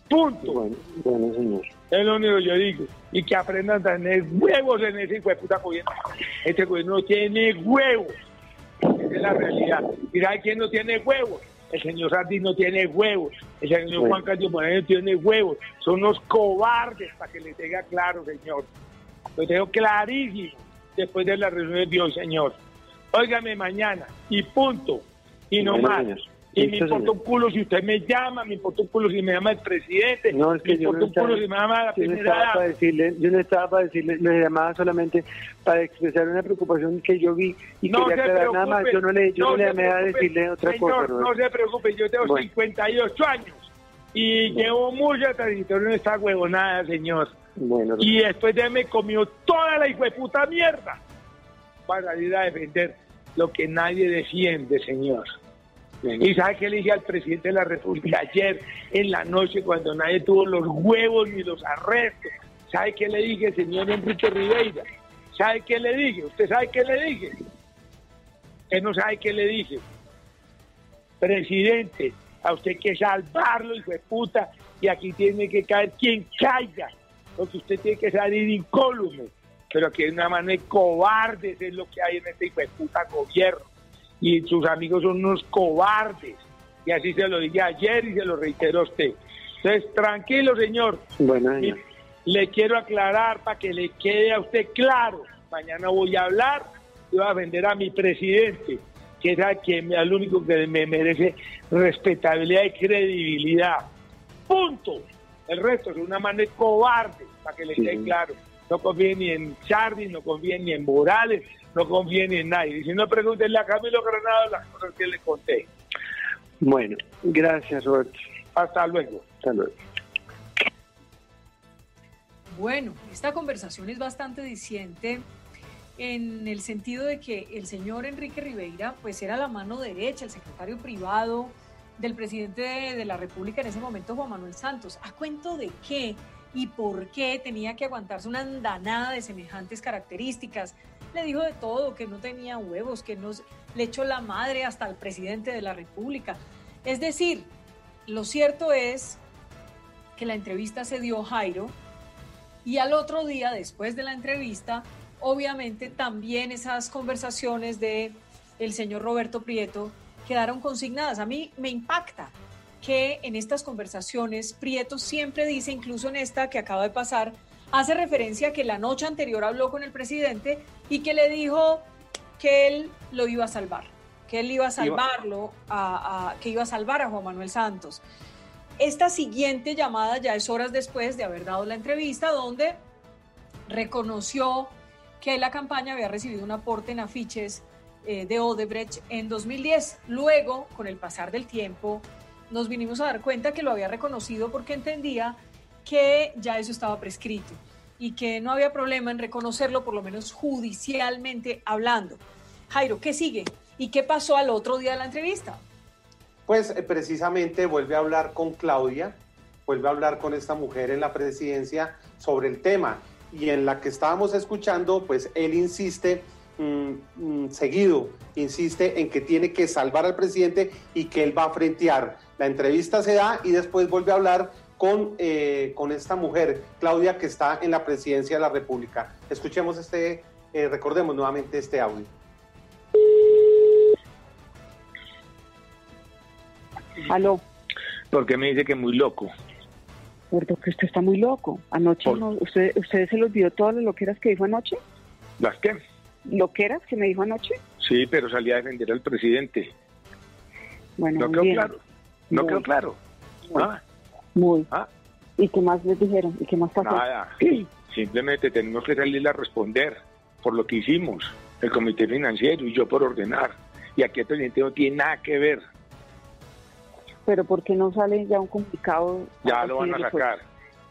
Punto. Bueno, bueno, señor. Es lo único que yo digo. Y que aprendan a tener huevos en ese hijo de puta gobierno. Este gobierno no tiene huevos. Esa es la realidad. ¿Y sabe quién no tiene huevos? El señor Sardín no tiene huevos. El señor Bueno. Juan Carlos Moreno no tiene huevos. Son unos cobardes, para que les tenga claro, señor. Lo tengo clarísimo después de la reunión de hoy, señor. Óigame mañana y punto. Y no Bueno, más. señor. Y me importa un culo si usted me llama, me importa un culo si me llama el presidente, No, es que me yo importa no un culo si me llama la yo no primera estaba para decirle, yo no estaba para decirle, le llamaba solamente para expresar una preocupación que yo vi y No quería aclarar nada más. Yo no le, yo no le llamé a decirle otra señor, cosa. No se preocupe, yo tengo Bueno. 58 años y llevo mucha trayectoria en esta huevonada, señor. Bueno, Y después de me comió toda la puta mierda para salir a defender lo que nadie defiende, señor. ¿Y sabe qué le dije al presidente de la República ayer en la noche cuando nadie tuvo los huevos ni los arrestos? ¿Sabe qué le dije, señor Enrique Ribeira? ¿Sabe qué le dije? ¿Usted sabe qué le dije? Usted no sabe qué le dije. Presidente, a usted hay que salvarlo, hijo de puta, y aquí tiene que caer quien caiga, porque usted tiene que salir incólume. Pero aquí hay una mano de cobardes, es lo que hay en este hijo de puta gobierno. Y sus amigos son unos cobardes. Y así se lo dije ayer y se lo reitero a usted. Entonces, tranquilo, señor. Bueno, señor. le quiero aclarar para que le quede a usted claro. Mañana voy a hablar y voy a vender a mi presidente, que es quien al único que me merece respetabilidad y credibilidad. Punto. El resto es una mano de cobarde, para que le Sí. quede claro. No confíen ni en Charly, no confíen ni en Morales, no confíen ni en nadie. Y si no, pregúntenle a Camilo Granado las cosas que le conté. Bueno, gracias, Roberto. Hasta luego. Hasta luego. Bueno, esta conversación es bastante diciente en el sentido de que el señor Enrique Ribeira pues era la mano derecha, el secretario privado del presidente de, de la República en ese momento, Juan Manuel Santos. ¿A cuento de qué y por qué tenía que aguantarse una andanada de semejantes características? Le dijo de todo, que no tenía huevos, que no le echó la madre hasta al presidente de la República. Es decir, lo cierto es que la entrevista se dio Jairo y al otro día, después de la entrevista, obviamente también esas conversaciones de el señor Roberto Prieto quedaron consignadas. A mí me impacta que en estas conversaciones Prieto siempre dice, incluso en esta que acaba de pasar, hace referencia a que la noche anterior habló con el presidente y que le dijo que él lo iba a salvar, que él iba a salvarlo, a, a, que iba a salvar a Juan Manuel Santos. Esta siguiente llamada ya es horas después de haber dado la entrevista donde reconoció que la campaña había recibido un aporte en afiches eh, de Odebrecht en 2010. Luego, con el pasar del tiempo, nos vinimos a dar cuenta que lo había reconocido porque entendía que ya eso estaba prescrito y que no había problema en reconocerlo, por lo menos judicialmente hablando. Jairo, ¿qué sigue? ¿Y qué pasó al otro día de la entrevista? Pues eh, precisamente vuelve a hablar con Claudia, vuelve a hablar con esta mujer en la presidencia sobre el tema y en la que estábamos escuchando, pues él insiste mmm, mmm, seguido, insiste en que tiene que salvar al presidente y que él va a frentear. La entrevista se da y después vuelve a hablar con, eh, con esta mujer, Claudia, que está en la presidencia de la República. Escuchemos este, eh, recordemos nuevamente este audio. Aló. ¿Por qué me dice que muy loco? Porque usted está muy loco. Anoche, no, ¿usted, ¿usted se le olvidó todas las loqueras que dijo anoche? ¿Las qué? ¿Loqueras que me dijo anoche? Sí, pero salí a defender al presidente. Bueno, ¿No quedó bien. claro? ¿No quedó claro? Ah, Muy. ah, ¿Y qué más les dijeron? ¿Y qué más pasó? nada. Simplemente tenemos que salir a responder por lo que hicimos, el comité financiero y yo por ordenar. Y aquí el presidente no tiene nada que ver. Pero ¿por qué no sale ya un comunicado? Ya lo van a sacar.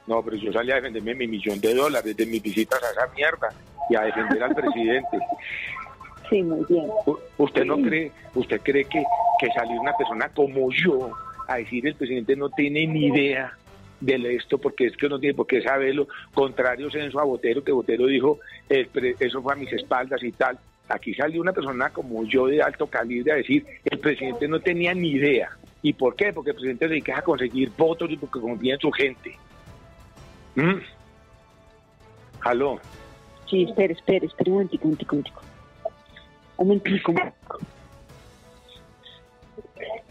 No, pero yo salí a defenderme mi millón de dólares de mis visitas a esa mierda y a defender al presidente. Sí, muy bien. U- ¿Usted no cree, usted cree que, que salir una persona como yo a decir el presidente no tiene ni idea de esto porque es que no tiene por qué saberlo, contrario censo a Botero, que Botero dijo eso fue a mis espaldas y tal. Aquí salió una persona como yo de alto calibre a decir el presidente no tenía ni idea. ¿Y por qué? Porque el presidente se dedica a conseguir votos y porque confía en su gente. ¿Mm? Sí, espere, espere, espere un momentico, un momentico, un momentico. Un momentico.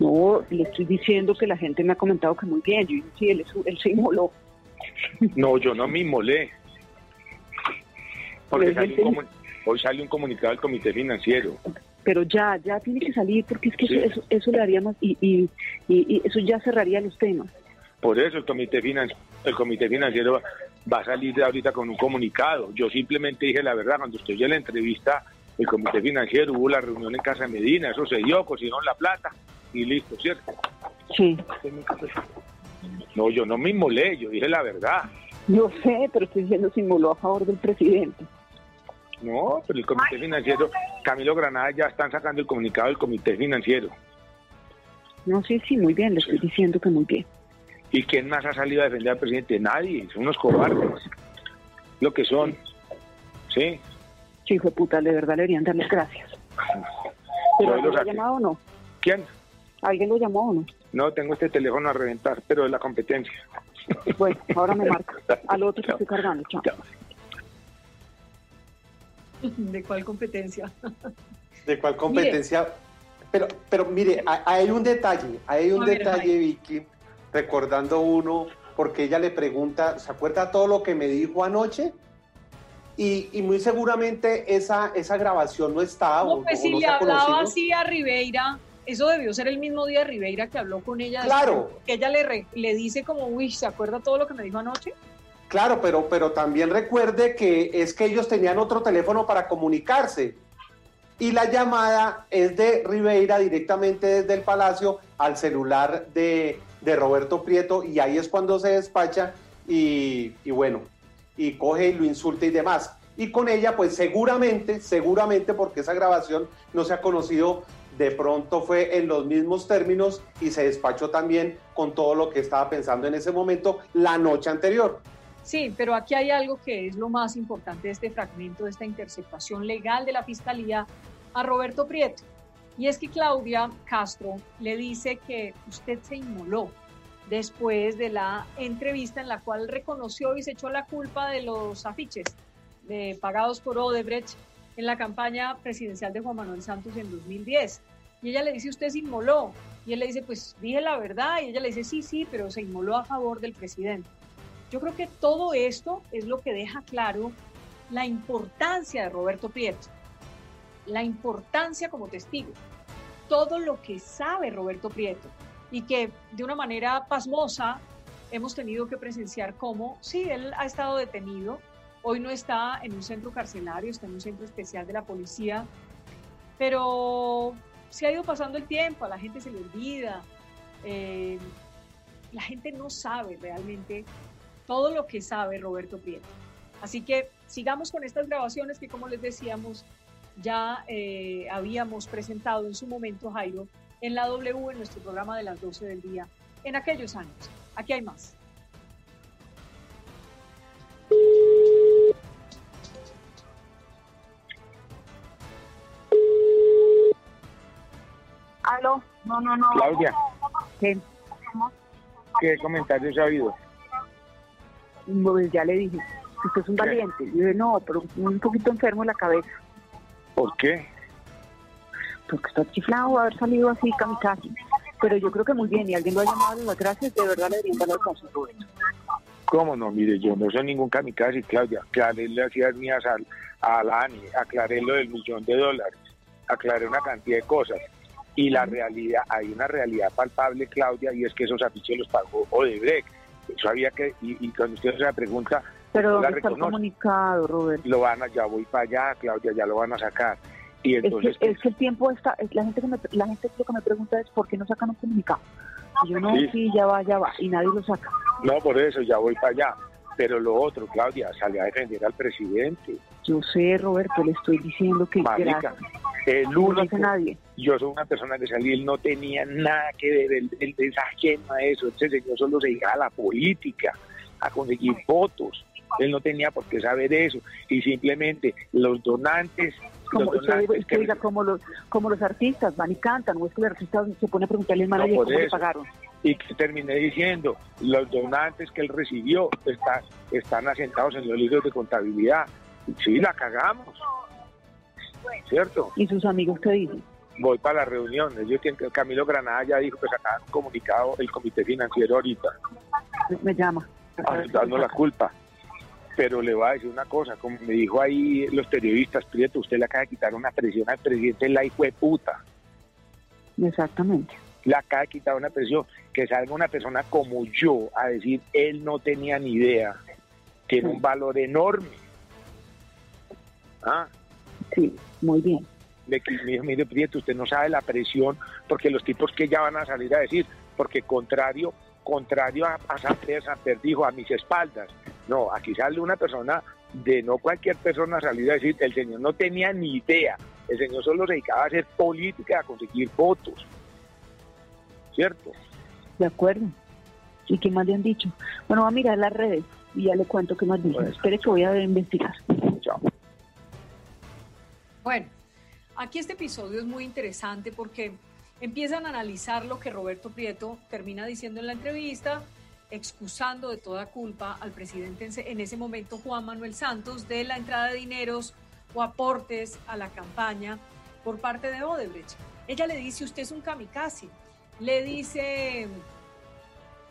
No, le estoy diciendo que la gente me ha comentado que muy bien. Yo dije, sí, él, él se inmoló. No, yo no me inmolé. Porque gente- un hoy sale un comunicado del Comité Financiero. Pero ya, ya tiene que salir porque es que Sí. eso, eso, eso le haría más y, y, y, y eso ya cerraría los temas. Por eso el Comité Financiero, el Comité Financiero va, a salir de ahorita con un comunicado. Yo simplemente dije la verdad, cuando usted oye la entrevista, el Comité Financiero hubo la reunión en Casa Medina, eso se dio, cocinaron la plata y listo, ¿cierto? Sí. No, yo no me inmolé, yo dije la verdad. Yo sé, pero estoy diciendo se inmoló a favor del presidente. No, pero el Comité Financiero, Camilo Granada ya están sacando el comunicado del Comité Financiero. No, sí, sí, muy bien, le estoy diciendo que muy bien. ¿Y quién más ha salido a defender al presidente? Nadie, son unos cobardes. Lo que son. ¿Sí? Sí, hijo de puta, de verdad le deberían dar las gracias. ¿Pero lo llamado o no? ¿Quién? ¿Alguien lo llamó o no? No, tengo este teléfono a reventar, pero de la competencia. Bueno, ahora me marca. Al otro que estoy cargando, chao. ¿De cuál competencia? ¿De cuál competencia? Pero, pero mire, ha- hay un detalle, hay un A ver, detalle, Vicky, recordando uno, porque ella le pregunta, ¿se acuerda todo lo que me dijo anoche? Y, y muy seguramente esa, esa grabación no está o, No, pues o si no le hablaba conocido. así a Ribeira, eso debió ser el mismo día de Ribeira que habló con ella. Claro. Que ella le, re- le dice como, uy, ¿se acuerda todo lo que me dijo anoche? Claro, pero, pero también recuerde que es que ellos tenían otro teléfono para comunicarse. Y la llamada es de Ribeira directamente desde el Palacio al celular de, de Roberto Prieto y ahí es cuando se despacha y, y bueno, y coge y lo insulta y demás. Y con ella, pues seguramente, seguramente porque esa grabación no se ha conocido, de pronto fue en los mismos términos y se despachó también con todo lo que estaba pensando en ese momento la noche anterior. Sí, pero aquí hay algo que es lo más importante de este fragmento, de esta interceptación legal de la Fiscalía a Roberto Prieto. Y es que Claudia Castro le dice que usted se inmoló después de la entrevista en la cual reconoció y se echó la culpa de los afiches pagados por Odebrecht en la campaña presidencial de Juan Manuel Santos en 2010. Y ella le dice, usted se inmoló. Y él le dice, pues dije la verdad. Y ella le dice, sí, sí, pero se inmoló a favor del presidente. Yo creo que todo esto es lo que deja claro la importancia de Roberto Prieto, la importancia como testigo, todo lo que sabe Roberto Prieto y que de una manera pasmosa hemos tenido que presenciar cómo, sí, él ha estado detenido, hoy no está en un centro carcelario, está en un centro especial de la policía, pero se ha ido pasando el tiempo, a la gente se le olvida, eh, la gente no sabe realmente todo lo que sabe Roberto Prieto. Así que sigamos con estas grabaciones que, como les decíamos, ya eh, habíamos presentado en su momento, Jairo, en la W, en nuestro programa de las 12 del día, en aquellos años. Aquí hay más. Aló, no, no, no. Claudia, ¿Qué? ¿qué comentarios ha habido? Pues ya le dije, usted es un valiente. Y dije, no, pero un poquito enfermo en la cabeza. ¿Por qué? Porque está chiflado haber salido así kamikaze. Pero yo creo que muy bien, y alguien lo ha llamado a dar las gracias, de verdad le deberían dar Roberto. ¿Cómo no? Mire, yo no soy ningún kamikaze, Claudia. Aclaré las ideas mías al, a la ANI, aclaré lo del millón de dólares, aclaré una cantidad de cosas. Y la realidad, hay una realidad palpable, Claudia, y es que esos afiches los pagó Odebrecht. Eso había que, y, y cuando usted hace la pregunta, Pero ¿dónde está el comunicado, Roberto? Lo van a, ya voy para allá, Claudia, ya lo van a sacar. Y Es que, entonces, es que el tiempo está, es la gente que me, la gente lo que me pregunta es ¿por qué no sacan un comunicado? Y yo no, Sí. sí, ya va, ya va, y nadie lo saca. no, por eso, ya voy para allá. Pero lo otro, Claudia, salió a defender al presidente. Yo sé, Roberto, le estoy diciendo que Marica, gracias. El No único, nadie. yo soy una persona que salí, él no tenía nada que ver, él, él es ajeno a eso, este señor solo se dedicaba a la política, a conseguir votos, él no tenía por qué saber eso, y simplemente los donantes, Como, los donantes usted diga, como, los, como los artistas van y cantan, o es que el artista se pone a preguntarle al manager por cómo le eso. pagaron. y que terminé diciendo, los donantes que él recibió están, están asentados en los libros de contabilidad. Sí, la cagamos, ¿cierto? ¿Y sus amigos qué dicen? Voy para la reunión. Ellos tienen, Camilo Granada ya dijo que sacaban un comunicado el comité financiero ahorita, Me, llama. dando la culpa. Pero le voy a decir una cosa, como me dijo ahí los periodistas, Prieto, usted le acaba de quitar una presión al presidente, la hijo de puta. Exactamente. Le acaba de quitar una presión. Que salga una persona como yo a decir, él no tenía ni idea, tiene un valor enorme. Ah, Sí, muy bien. dijo, mire Prieto, usted no sabe la presión, porque los tipos que ya van a salir a decir, porque contrario, contrario a, a Samper, Samper dijo a mis espaldas. No, aquí sale una persona de no cualquier persona salir a decir, el señor no tenía ni idea, el señor solo se dedicaba a hacer política, a conseguir votos. ¿Cierto? De acuerdo. ¿Y qué más le han dicho? Bueno, va a mirar las redes y ya le cuento qué más dicen. Espere que voy a investigar. Bueno, aquí este episodio es muy interesante porque empiezan a analizar lo que Roberto Prieto termina diciendo en la entrevista, excusando de toda culpa al presidente en ese momento, Juan Manuel Santos, de la entrada de dineros o aportes a la campaña por parte de Odebrecht. Ella le dice, usted es un kamikaze. Le dice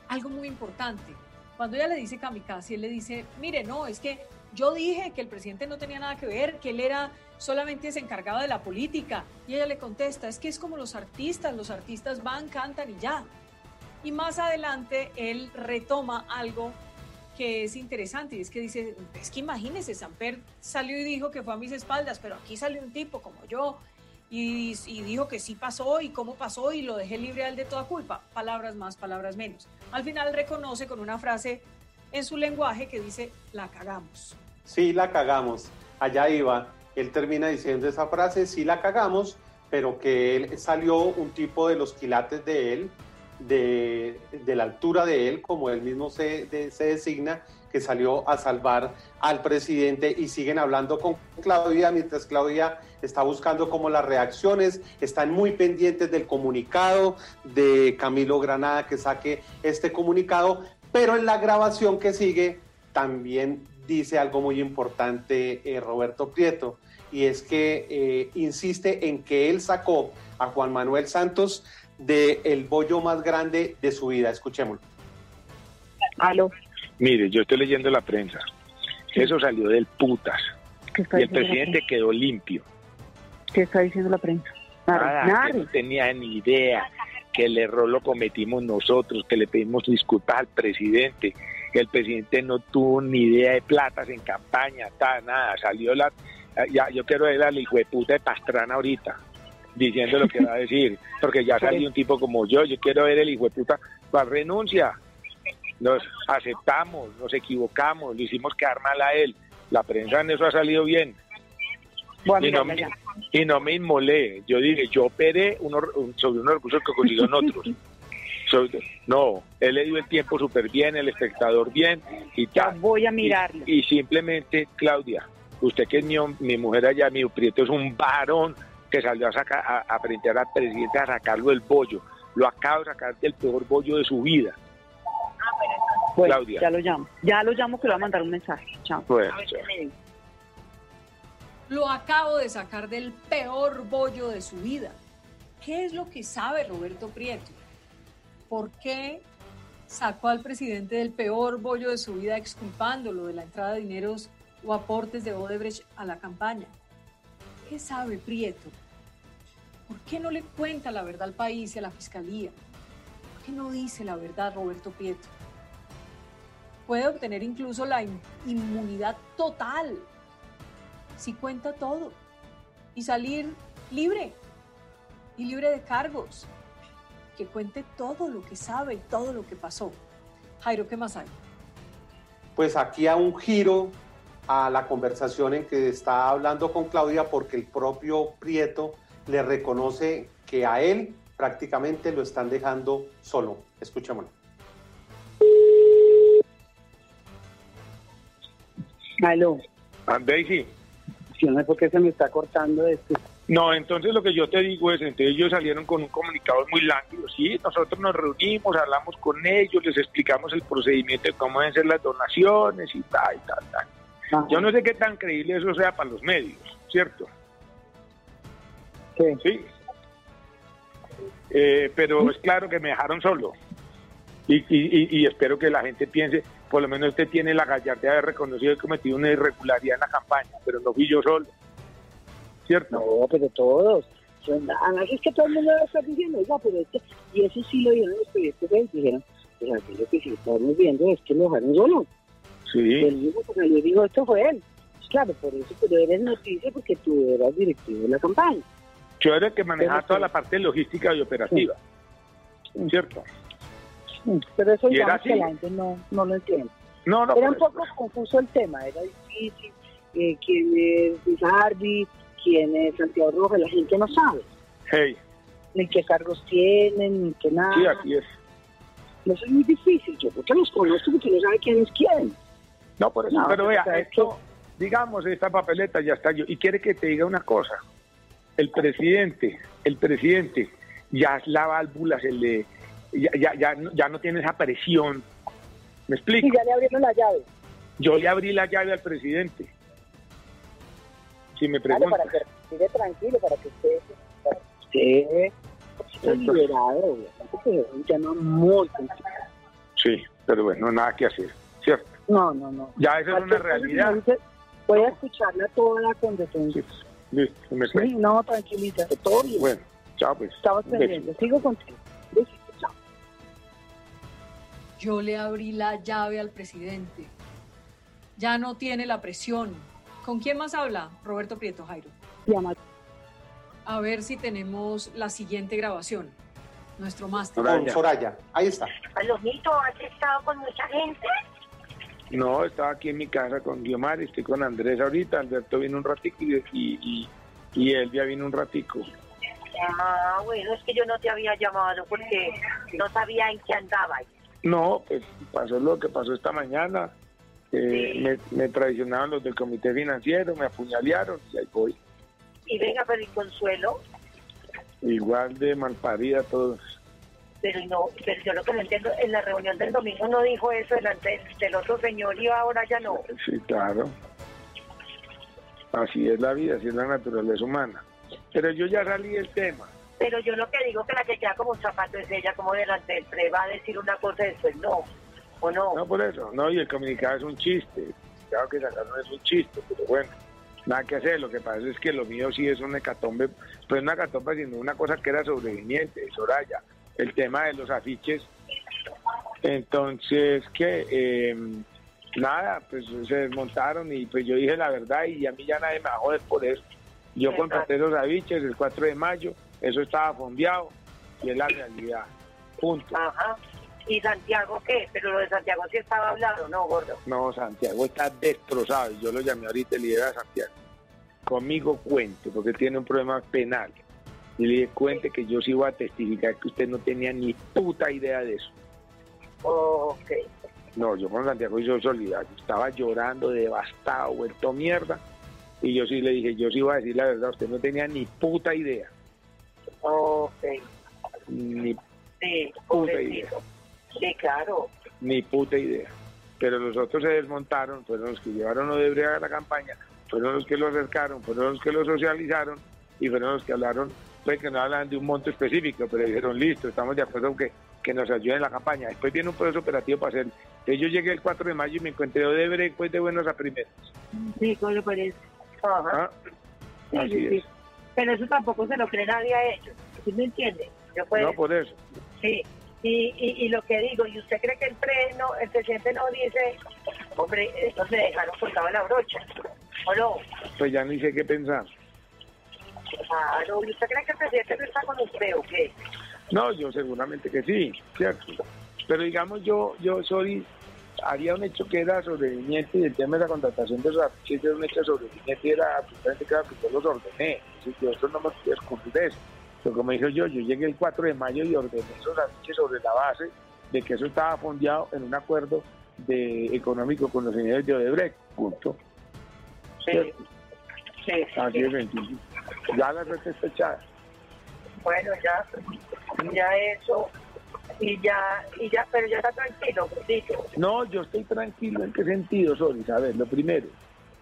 algo muy importante. Cuando ella le dice kamikaze, él le dice, mire, no, es que yo dije que el presidente no tenía nada que ver, que él era solamente se encargaba de la política. Y ella le contesta, es que es como los artistas, los artistas van, cantan y ya. Y más adelante él retoma algo que es interesante y es que dice, es que imagínese, Samper salió y dijo que fue a mis espaldas, pero aquí salió un tipo como yo y, y dijo que sí pasó y cómo pasó y lo dejé libre a de toda culpa. Palabras más, palabras menos. Al final reconoce con una frase en su lenguaje que dice, la cagamos. Sí, la cagamos. Allá iba. Él termina diciendo esa frase, sí la cagamos, pero que él salió un tipo de los quilates de él, de, la altura de él, como él mismo se, se designa, que salió a salvar al presidente y siguen hablando con Claudia, mientras Claudia está buscando como las reacciones, están muy pendientes del comunicado de Camilo Granada que saque este comunicado, pero en la grabación que sigue también dice algo muy importante eh, Roberto Prieto, y es que eh, insiste en que él sacó a Juan Manuel Santos del el bollo más grande de su vida. Escuchémoslo. Aló. Mire, yo estoy leyendo la prensa. Eso salió del putas. ¿Qué está Y el presidente quedó limpio. ¿Qué está diciendo la prensa? Nada, Nada, nada. que no tenía ni idea que el error lo cometimos nosotros, que le pedimos disculpas al presidente, el presidente no tuvo ni idea de platas en campaña, ta, nada, salió la... Ya, yo quiero ver al hijo de puta de Pastrana ahorita, diciendo lo que va a decir, porque ya salió un tipo como yo, yo quiero ver el hijo de puta, pues renuncia, nos aceptamos, nos equivocamos, le hicimos quedar mal a él, la prensa en eso ha salido bien, Voy a y no, y no me inmolé. Yo dije, yo operé unos, un- sobre unos recursos que consiguieron otros. Sobre- no, él le dio el tiempo súper bien, el espectador bien y tal. Voy a mirarlo. Y, y simplemente, Claudia, usted que es mi, mi mujer allá, mi prieto es un varón que salió a, sacar, a, a frente al presidente a sacarlo del bollo. Lo acabo de sacar del peor bollo de su vida. Bueno, Claudia. ya lo llamo. Ya lo llamo que le va a mandar un mensaje. Chao. Bueno, A ver chao. qué me dice. Lo acabo de sacar del peor bollo de su vida. ¿Qué es lo que sabe Roberto Prieto? ¿Por qué sacó al presidente del peor bollo de su vida exculpándolo de la entrada de dineros o aportes de Odebrecht a la campaña? ¿Qué sabe Prieto? ¿Por qué no le cuenta la verdad al país y a la fiscalía? ¿Por qué no dice la verdad Roberto Prieto? Puede obtener incluso la in- inmunidad total si cuenta todo y salir libre y libre de cargos. Que cuente todo lo que sabe y todo lo que pasó. Jairo, ¿qué más hay? Pues aquí a un giro a la conversación en que está hablando con Claudia porque el propio Prieto le reconoce que a él prácticamente lo están dejando solo. Escuchémoslo. Aló, Ah, Daisy. Yo no sé por qué se me está cortando esto. No, entonces lo que yo te digo es, entonces ellos salieron con un comunicado muy lánguido. Sí, nosotros nos reunimos, hablamos con ellos, les explicamos el procedimiento de cómo deben ser las donaciones y tal, y tal, tal. Yo no sé qué tan creíble eso sea para los medios, ¿cierto? Sí. Eh, pero es claro que me dejaron solo. Y, y- y espero que la gente piense, por lo menos usted tiene la gallardía de haber reconocido que cometido una irregularidad en la campaña, pero no fui yo solo. ¿Cierto? No, pero todos. Además es que todo el mundo está diciendo, oiga, pero es que, y eso sí lo vieron los periodistas y dijeron, pues aquí lo que sí estamos viendo es que lo dejaron solo. Sí. El mismo que salió y dijo, esto fue él. Claro, por eso, pero eres noticia porque tú eras directivo de la campaña. Yo era el que manejaba toda la parte logística y operativa. ¿Cierto? Pero eso digamos que la gente no, no lo entiende. No, no, era un poco confuso el tema, era difícil. eh, quién es Bizardi, quién es Santiago Rojas, la gente no sabe. Hey, Ni qué cargos tienen, ni qué nada. sí, así es. Eso es muy difícil, yo porque los conozco porque no sabe quién es quién. No, por eso, No, pero vea, ¿sabes esto, digamos, esta papeleta ya está yo. Y quiere que te diga una cosa. El presidente, el presidente, ya es la válvula, se le, ya, ya, ya, no- ya no tiene esa presión. ¿Me explico? Y ya le abrieron la llave. Yo le abrí la llave al presidente. Si me pregunta. para que respire tranquilo, para que usted, para que usted esté liberado, es un tema muy complicado. Sí, pero bueno, nada que hacer. ¿Cierto? No, no, no. Ya esa es una realidad. Voy a escucharla toda con. Listo, me Sí, cuenta. no, tranquilízate, todo bien. Bueno, chao pues. Estamos pendientes. Sigo contigo. Yo le abrí la llave al presidente. Ya no tiene la presión. ¿Con quién más habla Roberto Prieto, Jairo? Llama. A ver si tenemos la siguiente grabación. Nuestro máster. Con Soraya. Ahí está. Palomito, ¿has estado con mucha gente? No, estaba aquí en mi casa con Guiomar, estoy con Andrés ahorita, Alberto vino un ratico y, y, y, ya vino un ratico. Ah, bueno, es que yo no te había llamado porque no sabía en qué andabas. No, pues pasó lo que pasó esta mañana. Eh, me, me traicionaron los del comité financiero, me apuñalearon y ahí voy. Y venga, pero ¿y Consuelo? Igual de malparida todos. Pero no, pero yo lo que no entiendo, en la reunión del domingo no dijo eso delante del otro señor y ahora ya no. Sí, claro. Así es la vida, así es la naturaleza humana. Pero yo ya salí del tema. Pero yo lo que digo que la que queda como un zapato es ella, como delante del pre va a decir una cosa y después no. ¿O no? No, por eso. No, y el comunicado es un chiste. Claro que sacaron es un chiste, pero bueno, nada que hacer. Lo que pasa es que lo mío sí es una hecatombe, pues una hecatombe, sino una cosa que era sobreviviente, Soraya. El tema de los afiches. Entonces, que eh, nada, pues se desmontaron y pues yo dije la verdad y a mí ya nadie me va a joder por eso. Yo contraté los afiches el 4 de mayo, eso estaba fondeado y es la realidad. Punto. Ajá. ¿Y Santiago qué? Pero lo de Santiago sí estaba hablado, ¿no, gordo? No, Santiago está destrozado. Yo lo llamé ahorita el líder a Santiago. Conmigo cuente, porque tiene un problema penal. Y le dije, cuente que yo sí iba a testificar que usted no tenía ni puta idea de eso. Ok. No, yo con Santiago hizo solidario. Estaba llorando, devastado, vuelto mierda. Y yo sí le dije, yo sí iba a decir la verdad, usted no tenía ni puta idea. Ok. Ni Sí, puta idea. Sí, claro. Ni puta idea. Pero los otros se desmontaron, fueron los que llevaron Odebrecht a la campaña, fueron los que lo acercaron, fueron los que lo socializaron y fueron los que hablaron, pues que no hablan de un monto específico, pero dijeron, listo, estamos de acuerdo que, que nos ayuden en la campaña. Después viene un proceso operativo para hacer. Entonces yo llegué el 4 de mayo y me encontré Odebrecht pues de buenos a primeros. Sí, ¿cómo le parece? Ajá. Sí, Así sí, sí. es. Pero eso tampoco se lo cree nadie a ellos. ¿Sí me entiende? Yo puedo- No, por eso. Sí. Y, y, y lo que digo, ¿y usted cree que el, pre, no, el presidente no dice, hombre, esto se dejaron cortado la brocha? ¿O no? Pues ya ni sé qué pensar. Claro, ¿y usted cree que el presidente no está con usted o qué? No, yo seguramente que sí, cierto. Pero digamos, yo yo soy, haría un hecho que era sobreviviente y el tema de la contratación de los afiches era un hecho sobreviviente y era absolutamente claro que yo los ordené. Decir, yo eso no me puedo descubrir de eso. Pero como dije yo, yo llegué el 4 de mayo y ordené esos afiches sobre la base de que eso estaba fondeado en un acuerdo de económico con los señores de Odebrecht. Punto. Sí. Sí, Así es. Ya la red está echada. Bueno, ya, ya eso, y ya, y ya, pero ya está tranquilo, gordito. No, yo estoy tranquilo. ¿En qué sentido, Solis? A ver, lo primero,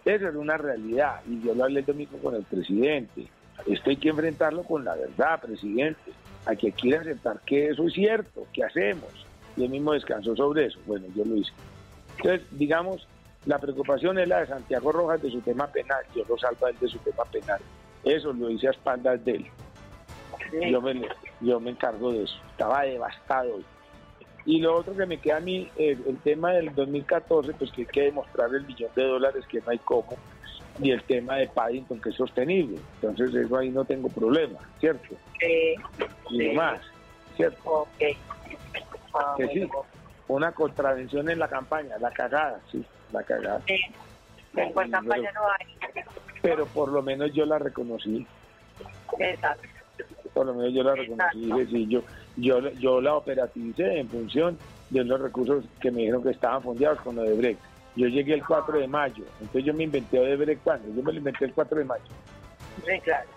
eso es una realidad y yo lo hablé el domingo con el presidente. Esto hay que enfrentarlo con la verdad, presidente. Hay que aquí aceptar que eso es cierto, que hacemos. Y él mismo descansó sobre eso. Bueno, yo lo hice. Entonces, digamos, la preocupación es la de Santiago Rojas de su tema penal. Yo lo salvo a él de su tema penal. Eso lo hice a espaldas de él. Yo me, yo me encargo de eso. Estaba devastado. Y lo otro que me queda a mí, el, el tema del 2014, pues que hay que demostrar el billón de dólares que no hay cómo, y el tema de Paddington que es sostenible. Entonces eso ahí no tengo problema, ¿cierto? Eh, Y demás, ¿cierto? ok. Ah, Que sí, una contravención en la campaña, la cagada, sí, la cagada. sí. Cuál campaña no hay. Pero por lo menos yo la reconocí, Exacto. Por lo menos yo la reconocí, sí, yo, yo, yo la operativicé en función de los recursos que me dijeron que estaban fondeados con Odebrecht. Yo llegué el 4 de mayo, entonces yo me inventé Odebrecht cuando, yo me lo inventé el 4 de mayo. Sí, claro.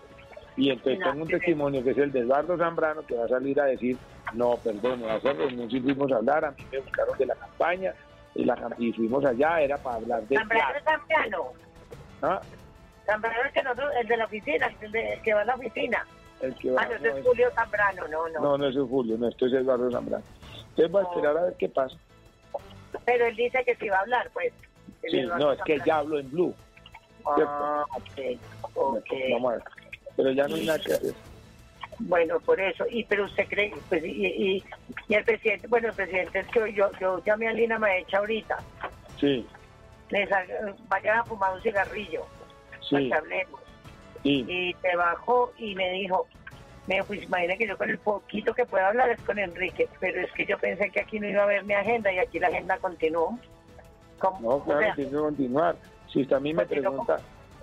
Y entonces No, tengo un testimonio que es el de Eduardo Zambrano que va a salir a decir, no, perdón, nosotros no fuimos a hablar, a mí me buscaron de la campaña y, la, y fuimos allá, era para hablar de... Zambrano es Zambrano. ¿Ah? Zambrano es que nosotros, el de la oficina, el, de- el que va a la oficina. El que va, Ah, no, no, es Julio Zambrano, no, no. no, no es Julio, no, esto es Eduardo Zambrano. Entonces voy a esperar a ver qué pasa. Pero él dice que sí va a hablar, pues. Sí, Eduardo no, es que Zambrano. ya hablo en Blue. Ah, ok, ok. Vamos a ver. Pero ya no hay nada que hacer. Bueno, por eso. Y pero usted cree, pues, y, y, y el presidente, bueno, el presidente es que yo, yo llamé a Lina Maecha ahorita. Sí, Le sal- vayan a fumar un cigarrillo. Para sí. que hablemos. Y se bajó y me dijo, me dijo, pues imagina que yo con el poquito que puedo hablar es con Enrique, pero es que yo pensé que aquí no iba a haber mi agenda y aquí la agenda continuó. ¿Cómo? No, O claro, sea, tiene que continuar. Si también me pregunta,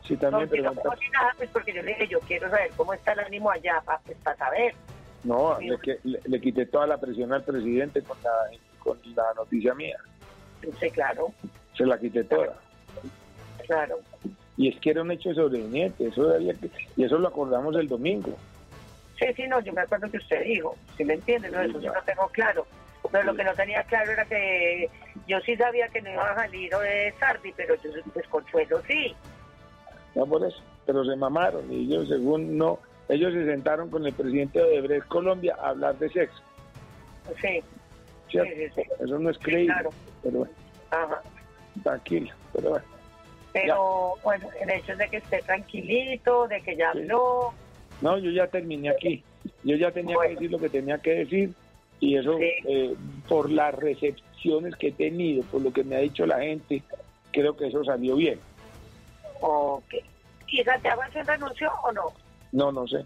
si también me pregunta, como pues porque yo le dije, yo quiero saber cómo está el ánimo allá, para pues, pa saber. no, le, le- le quité toda la presión al presidente con la, con la noticia mía. Sí, claro, Se la quité toda. claro. Y es que era un hecho sobreviviente, eso había que- y eso lo acordamos el domingo. Sí, sí, no, yo me acuerdo que usted dijo, si me entiende, no, eso sí lo tengo claro. Pero lo que no tenía claro era que yo sí sabía que no iba a salir de Sardi, pero yo pues Consuelo sí. No por eso, pero se mamaron y ellos según no, ellos se sentaron con el presidente de Odebrecht Colombia a hablar de sexo. Sí, ¿cierto? sí, sí. Eso no es creíble, claro. pero bueno, Ajá. tranquilo, pero bueno. Pero bueno, el hecho es de que esté tranquilito, de que ya habló. No, yo ya terminé aquí. Yo ya tenía que decir lo que tenía que decir y eso eh, por las recepciones que he tenido, por lo que me ha dicho la gente, creo que eso salió bien. Ok. ¿Y Santiago se renunció o no? No, no sé.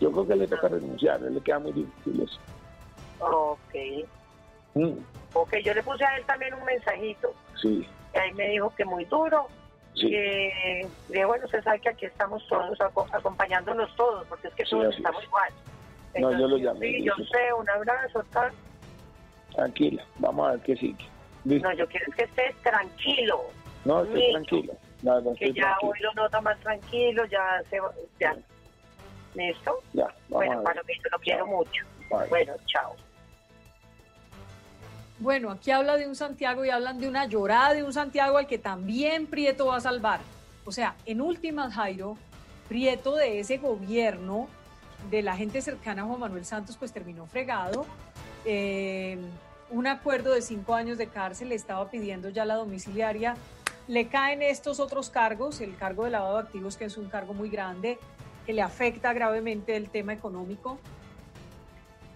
Yo creo que le toca renunciar, a él le queda muy difícil eso. Ok. Mm, Ok, yo le puse a él también un mensajito. sí, Y ahí me dijo que muy duro. Sí. Bueno, usted sabe que aquí estamos todos aco- acompañándonos todos, porque es que todos estamos es. igual. No, yo lo llamé, Sí, yo sé. un abrazo, tal. tranquila, vamos a ver qué sigue. ¿Listo? No, yo quiero que estés tranquilo. No, estoy Listo. tranquilo. Que ya tranquilo. hoy lo nota más tranquilo, ya se ya. ¿Listo? Ya, vamos Bueno, a ver. Palomito, lo quiero mucho. Bye. Bueno, chao. Bueno, aquí habla de un Santiago y hablan de una llorada de un Santiago al que también Prieto va a salvar. O sea, en últimas, Jairo, Prieto de ese gobierno, de la gente cercana a Juan Manuel Santos, pues terminó fregado. Eh, un acuerdo de cinco años de cárcel le estaba pidiendo ya la domiciliaria. Le caen estos otros cargos, el cargo de lavado de activos, que es un cargo muy grande, que le afecta gravemente el tema económico.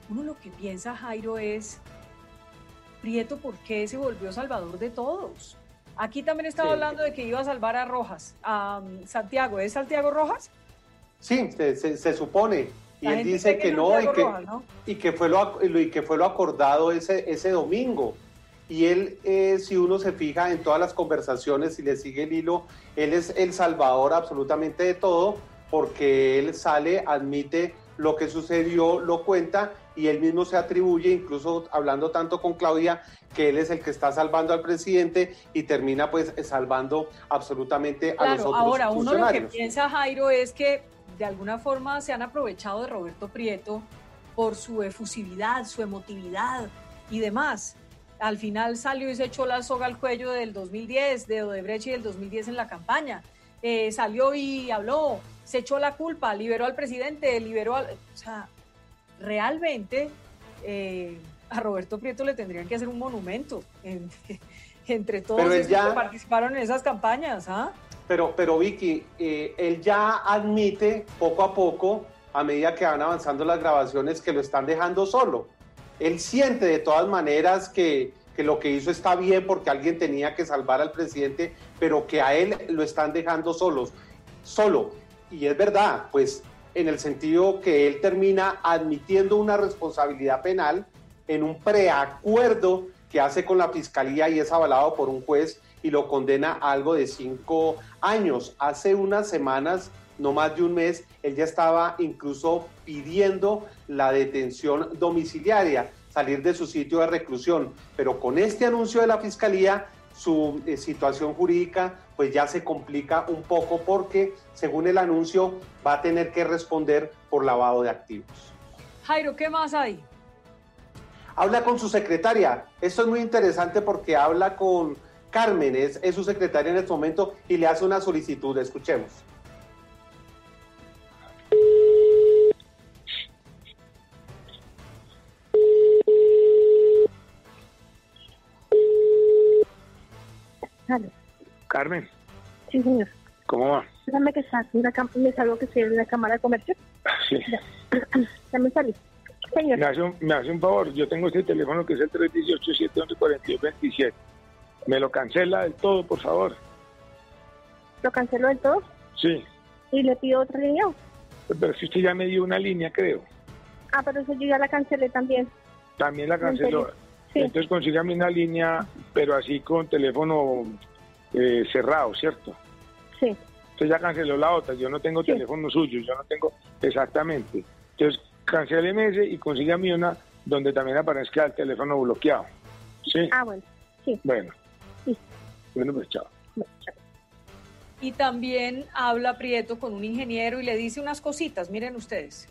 Uno lo que piensa, Jairo, es, Prieto, ¿por qué se volvió salvador de todos? Aquí también estaba Sí. hablando de que iba a salvar a Rojas, a um, Santiago. ¿Es Santiago Rojas? Sí, se, se- se supone. Y él dice que no y que, Rojas, ¿no? y que fue lo, y que fue lo acordado ese, ese domingo. Y él, eh, si uno se fija en todas las conversaciones y le sigue el hilo, él es el salvador absolutamente de todo, porque él sale, admite lo que sucedió, lo cuenta y él mismo se atribuye, incluso hablando tanto con Claudia, que él es el que está salvando al presidente y termina pues salvando absolutamente a los Claro, otros ahora uno lo que piensa, Jairo, es que de alguna forma se han aprovechado de Roberto Prieto por su efusividad, su emotividad y demás. Al final salió y se echó la soga al cuello del 2010, de Odebrecht y del 2010 en la campaña. Eh, salió y habló, se echó la culpa, liberó al presidente, liberó al... O sea, realmente eh, a Roberto Prieto le tendrían que hacer un monumento en- entre todos ya- que participaron en esas campañas. ¿ah? Pero, pero Vicky, eh, él ya admite poco a poco, a medida que van avanzando las grabaciones, que lo están dejando solo. Él siente de todas maneras que, que lo que hizo está bien porque alguien tenía que salvar al presidente, pero que a él lo están dejando solos, solo. Y es verdad, pues en el sentido que él termina admitiendo una responsabilidad penal en un preacuerdo que hace con la fiscalía y es avalado por un juez y lo condena a algo de cinco años. Hace unas semanas, no más de un mes, él ya estaba incluso pidiendo la detención domiciliaria, salir de su sitio de reclusión. Pero con este anuncio de la fiscalía, su eh, situación jurídica pues ya se complica un poco porque, según el anuncio, va a tener que responder por lavado de activos. Jairo, ¿qué más hay? Habla con su secretaria. Esto es muy interesante porque habla con Carmen, es, es su secretaria en este momento, y le hace una solicitud. Escuchemos. Aló. Carmen, Sí, señor. ¿cómo va? Déjame que me salgo que estoy en la cámara de comercio. Sí. Ya me salí. Señor. Me hace, un, me hace un favor, yo tengo este teléfono que es el 318-711-4227. Me lo cancela del todo, por favor. ¿Lo canceló del todo? Sí, Y le pido otra línea. Pero si usted ya me dio una línea, creo. Ah, pero eso yo ya la cancelé también. También la ¿En canceló. Sí. Entonces consígame una línea, pero así con teléfono eh, cerrado, ¿cierto? Sí. Usted ya canceló la otra, yo no tengo teléfono suyo, yo no tengo exactamente. Entonces, cancéleme ese y consígame una donde también aparezca el teléfono bloqueado. ¿Sí? Ah, bueno. Sí. Bueno. Sí. Bueno, pues chao. Y también habla Prieto con un ingeniero y le dice unas cositas, miren ustedes.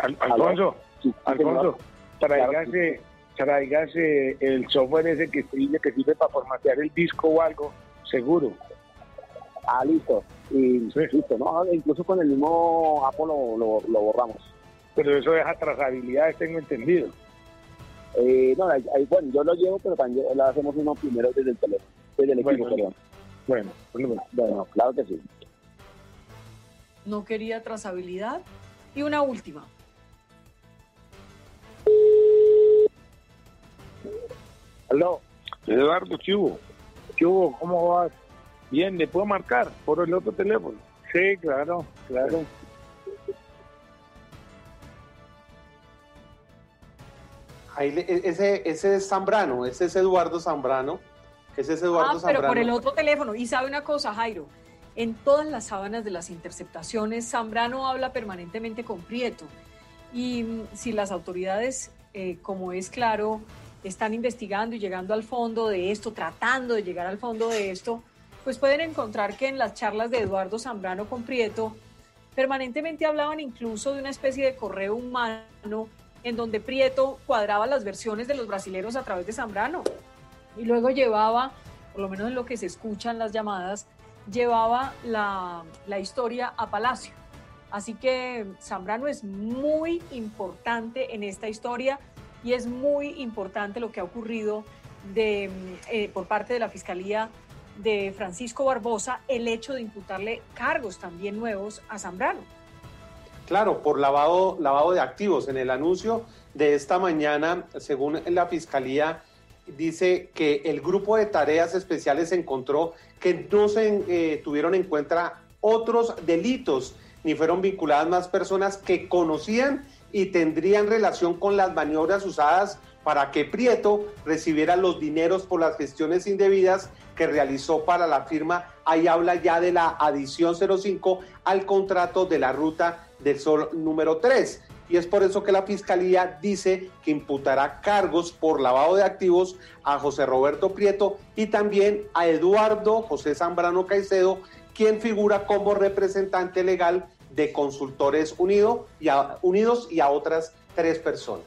Al- Alfonso, Alfonso, tráigase, tráigase el software ese que sirve, que sirve para formatear el disco o algo, seguro. Ah, listo. Y listo, ¿no? Incluso con el mismo Apple lo, lo, lo borramos. Pero eso deja trazabilidades, tengo entendido. Eh, no, ahí- ahí, bueno, yo lo llevo, pero también lo hacemos uno primero desde el teléfono, desde el equipo, Bueno, perdón. Bueno, bueno, Bueno, claro que sí. No quería trazabilidad. Y una última. Aló. Eduardo, ¿qué hubo? ¿Qué hubo? ¿Cómo vas? Bien, ¿le puedo marcar por el otro teléfono? Sí, claro, claro. Ahí le- e- ese, ese es Zambrano, ese es Eduardo Zambrano. Ese es Eduardo ah, pero Zambrano. por el otro teléfono. Y sabe una cosa, Jairo. En todas las sábanas de las interceptaciones, Zambrano habla permanentemente con Prieto. Y mm, si las autoridades, eh, como es claro, están investigando y llegando al fondo de esto, tratando de llegar al fondo de esto, pues pueden encontrar que en las charlas de Eduardo Zambrano con Prieto, permanentemente hablaban incluso de una especie de correo humano en donde Prieto cuadraba las versiones de los brasileros a través de Zambrano y luego llevaba, por lo menos en lo que se escuchan las llamadas, llevaba la, la historia a Palacio. Así que Zambrano es muy importante en esta historia y es muy importante lo que ha ocurrido de, mm, eh, por parte de la Fiscalía de Francisco Barbosa, el hecho de imputarle cargos también nuevos a Zambrano. Claro, por lavado, lavado de activos. En el anuncio de esta mañana, según la Fiscalía, dice que el grupo de tareas especiales encontró que no se eh, tuvieron en cuenta otros delitos, ni fueron vinculadas más personas que conocían y tendrían relación con las maniobras usadas para que Prieto recibiera los dineros por las gestiones indebidas que realizó para la firma. Ahí habla ya de la adición 05 al contrato de la ruta del sol número 3. Y es por eso que la Fiscalía dice que imputará cargos por lavado de activos a José Roberto Prieto y también a Eduardo José Zambrano Caicedo, quien figura como representante legal de Consultores Unido y a- Unidos y a otras tres personas.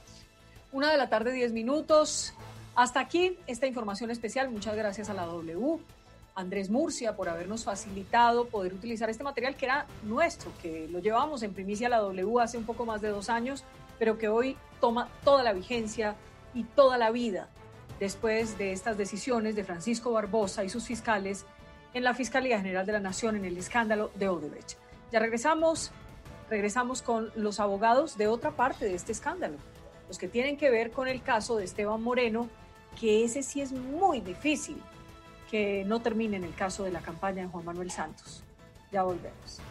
Una de la tarde, 10 minutos. Hasta aquí esta información especial. Muchas gracias a la W, Andrés Murcia, por habernos facilitado poder utilizar este material que era nuestro, que lo llevamos en primicia a la W hace un poco más de dos años, pero que hoy toma toda la vigencia y toda la vida después de estas decisiones de Francisco Barbosa y sus fiscales en la Fiscalía General de la Nación en el escándalo de Odebrecht. Ya regresamos, regresamos con los abogados de otra parte de este escándalo los que tienen que ver con el caso de Esteban Moreno, que ese sí es muy difícil que no termine en el caso de la campaña de Juan Manuel Santos. Ya volvemos.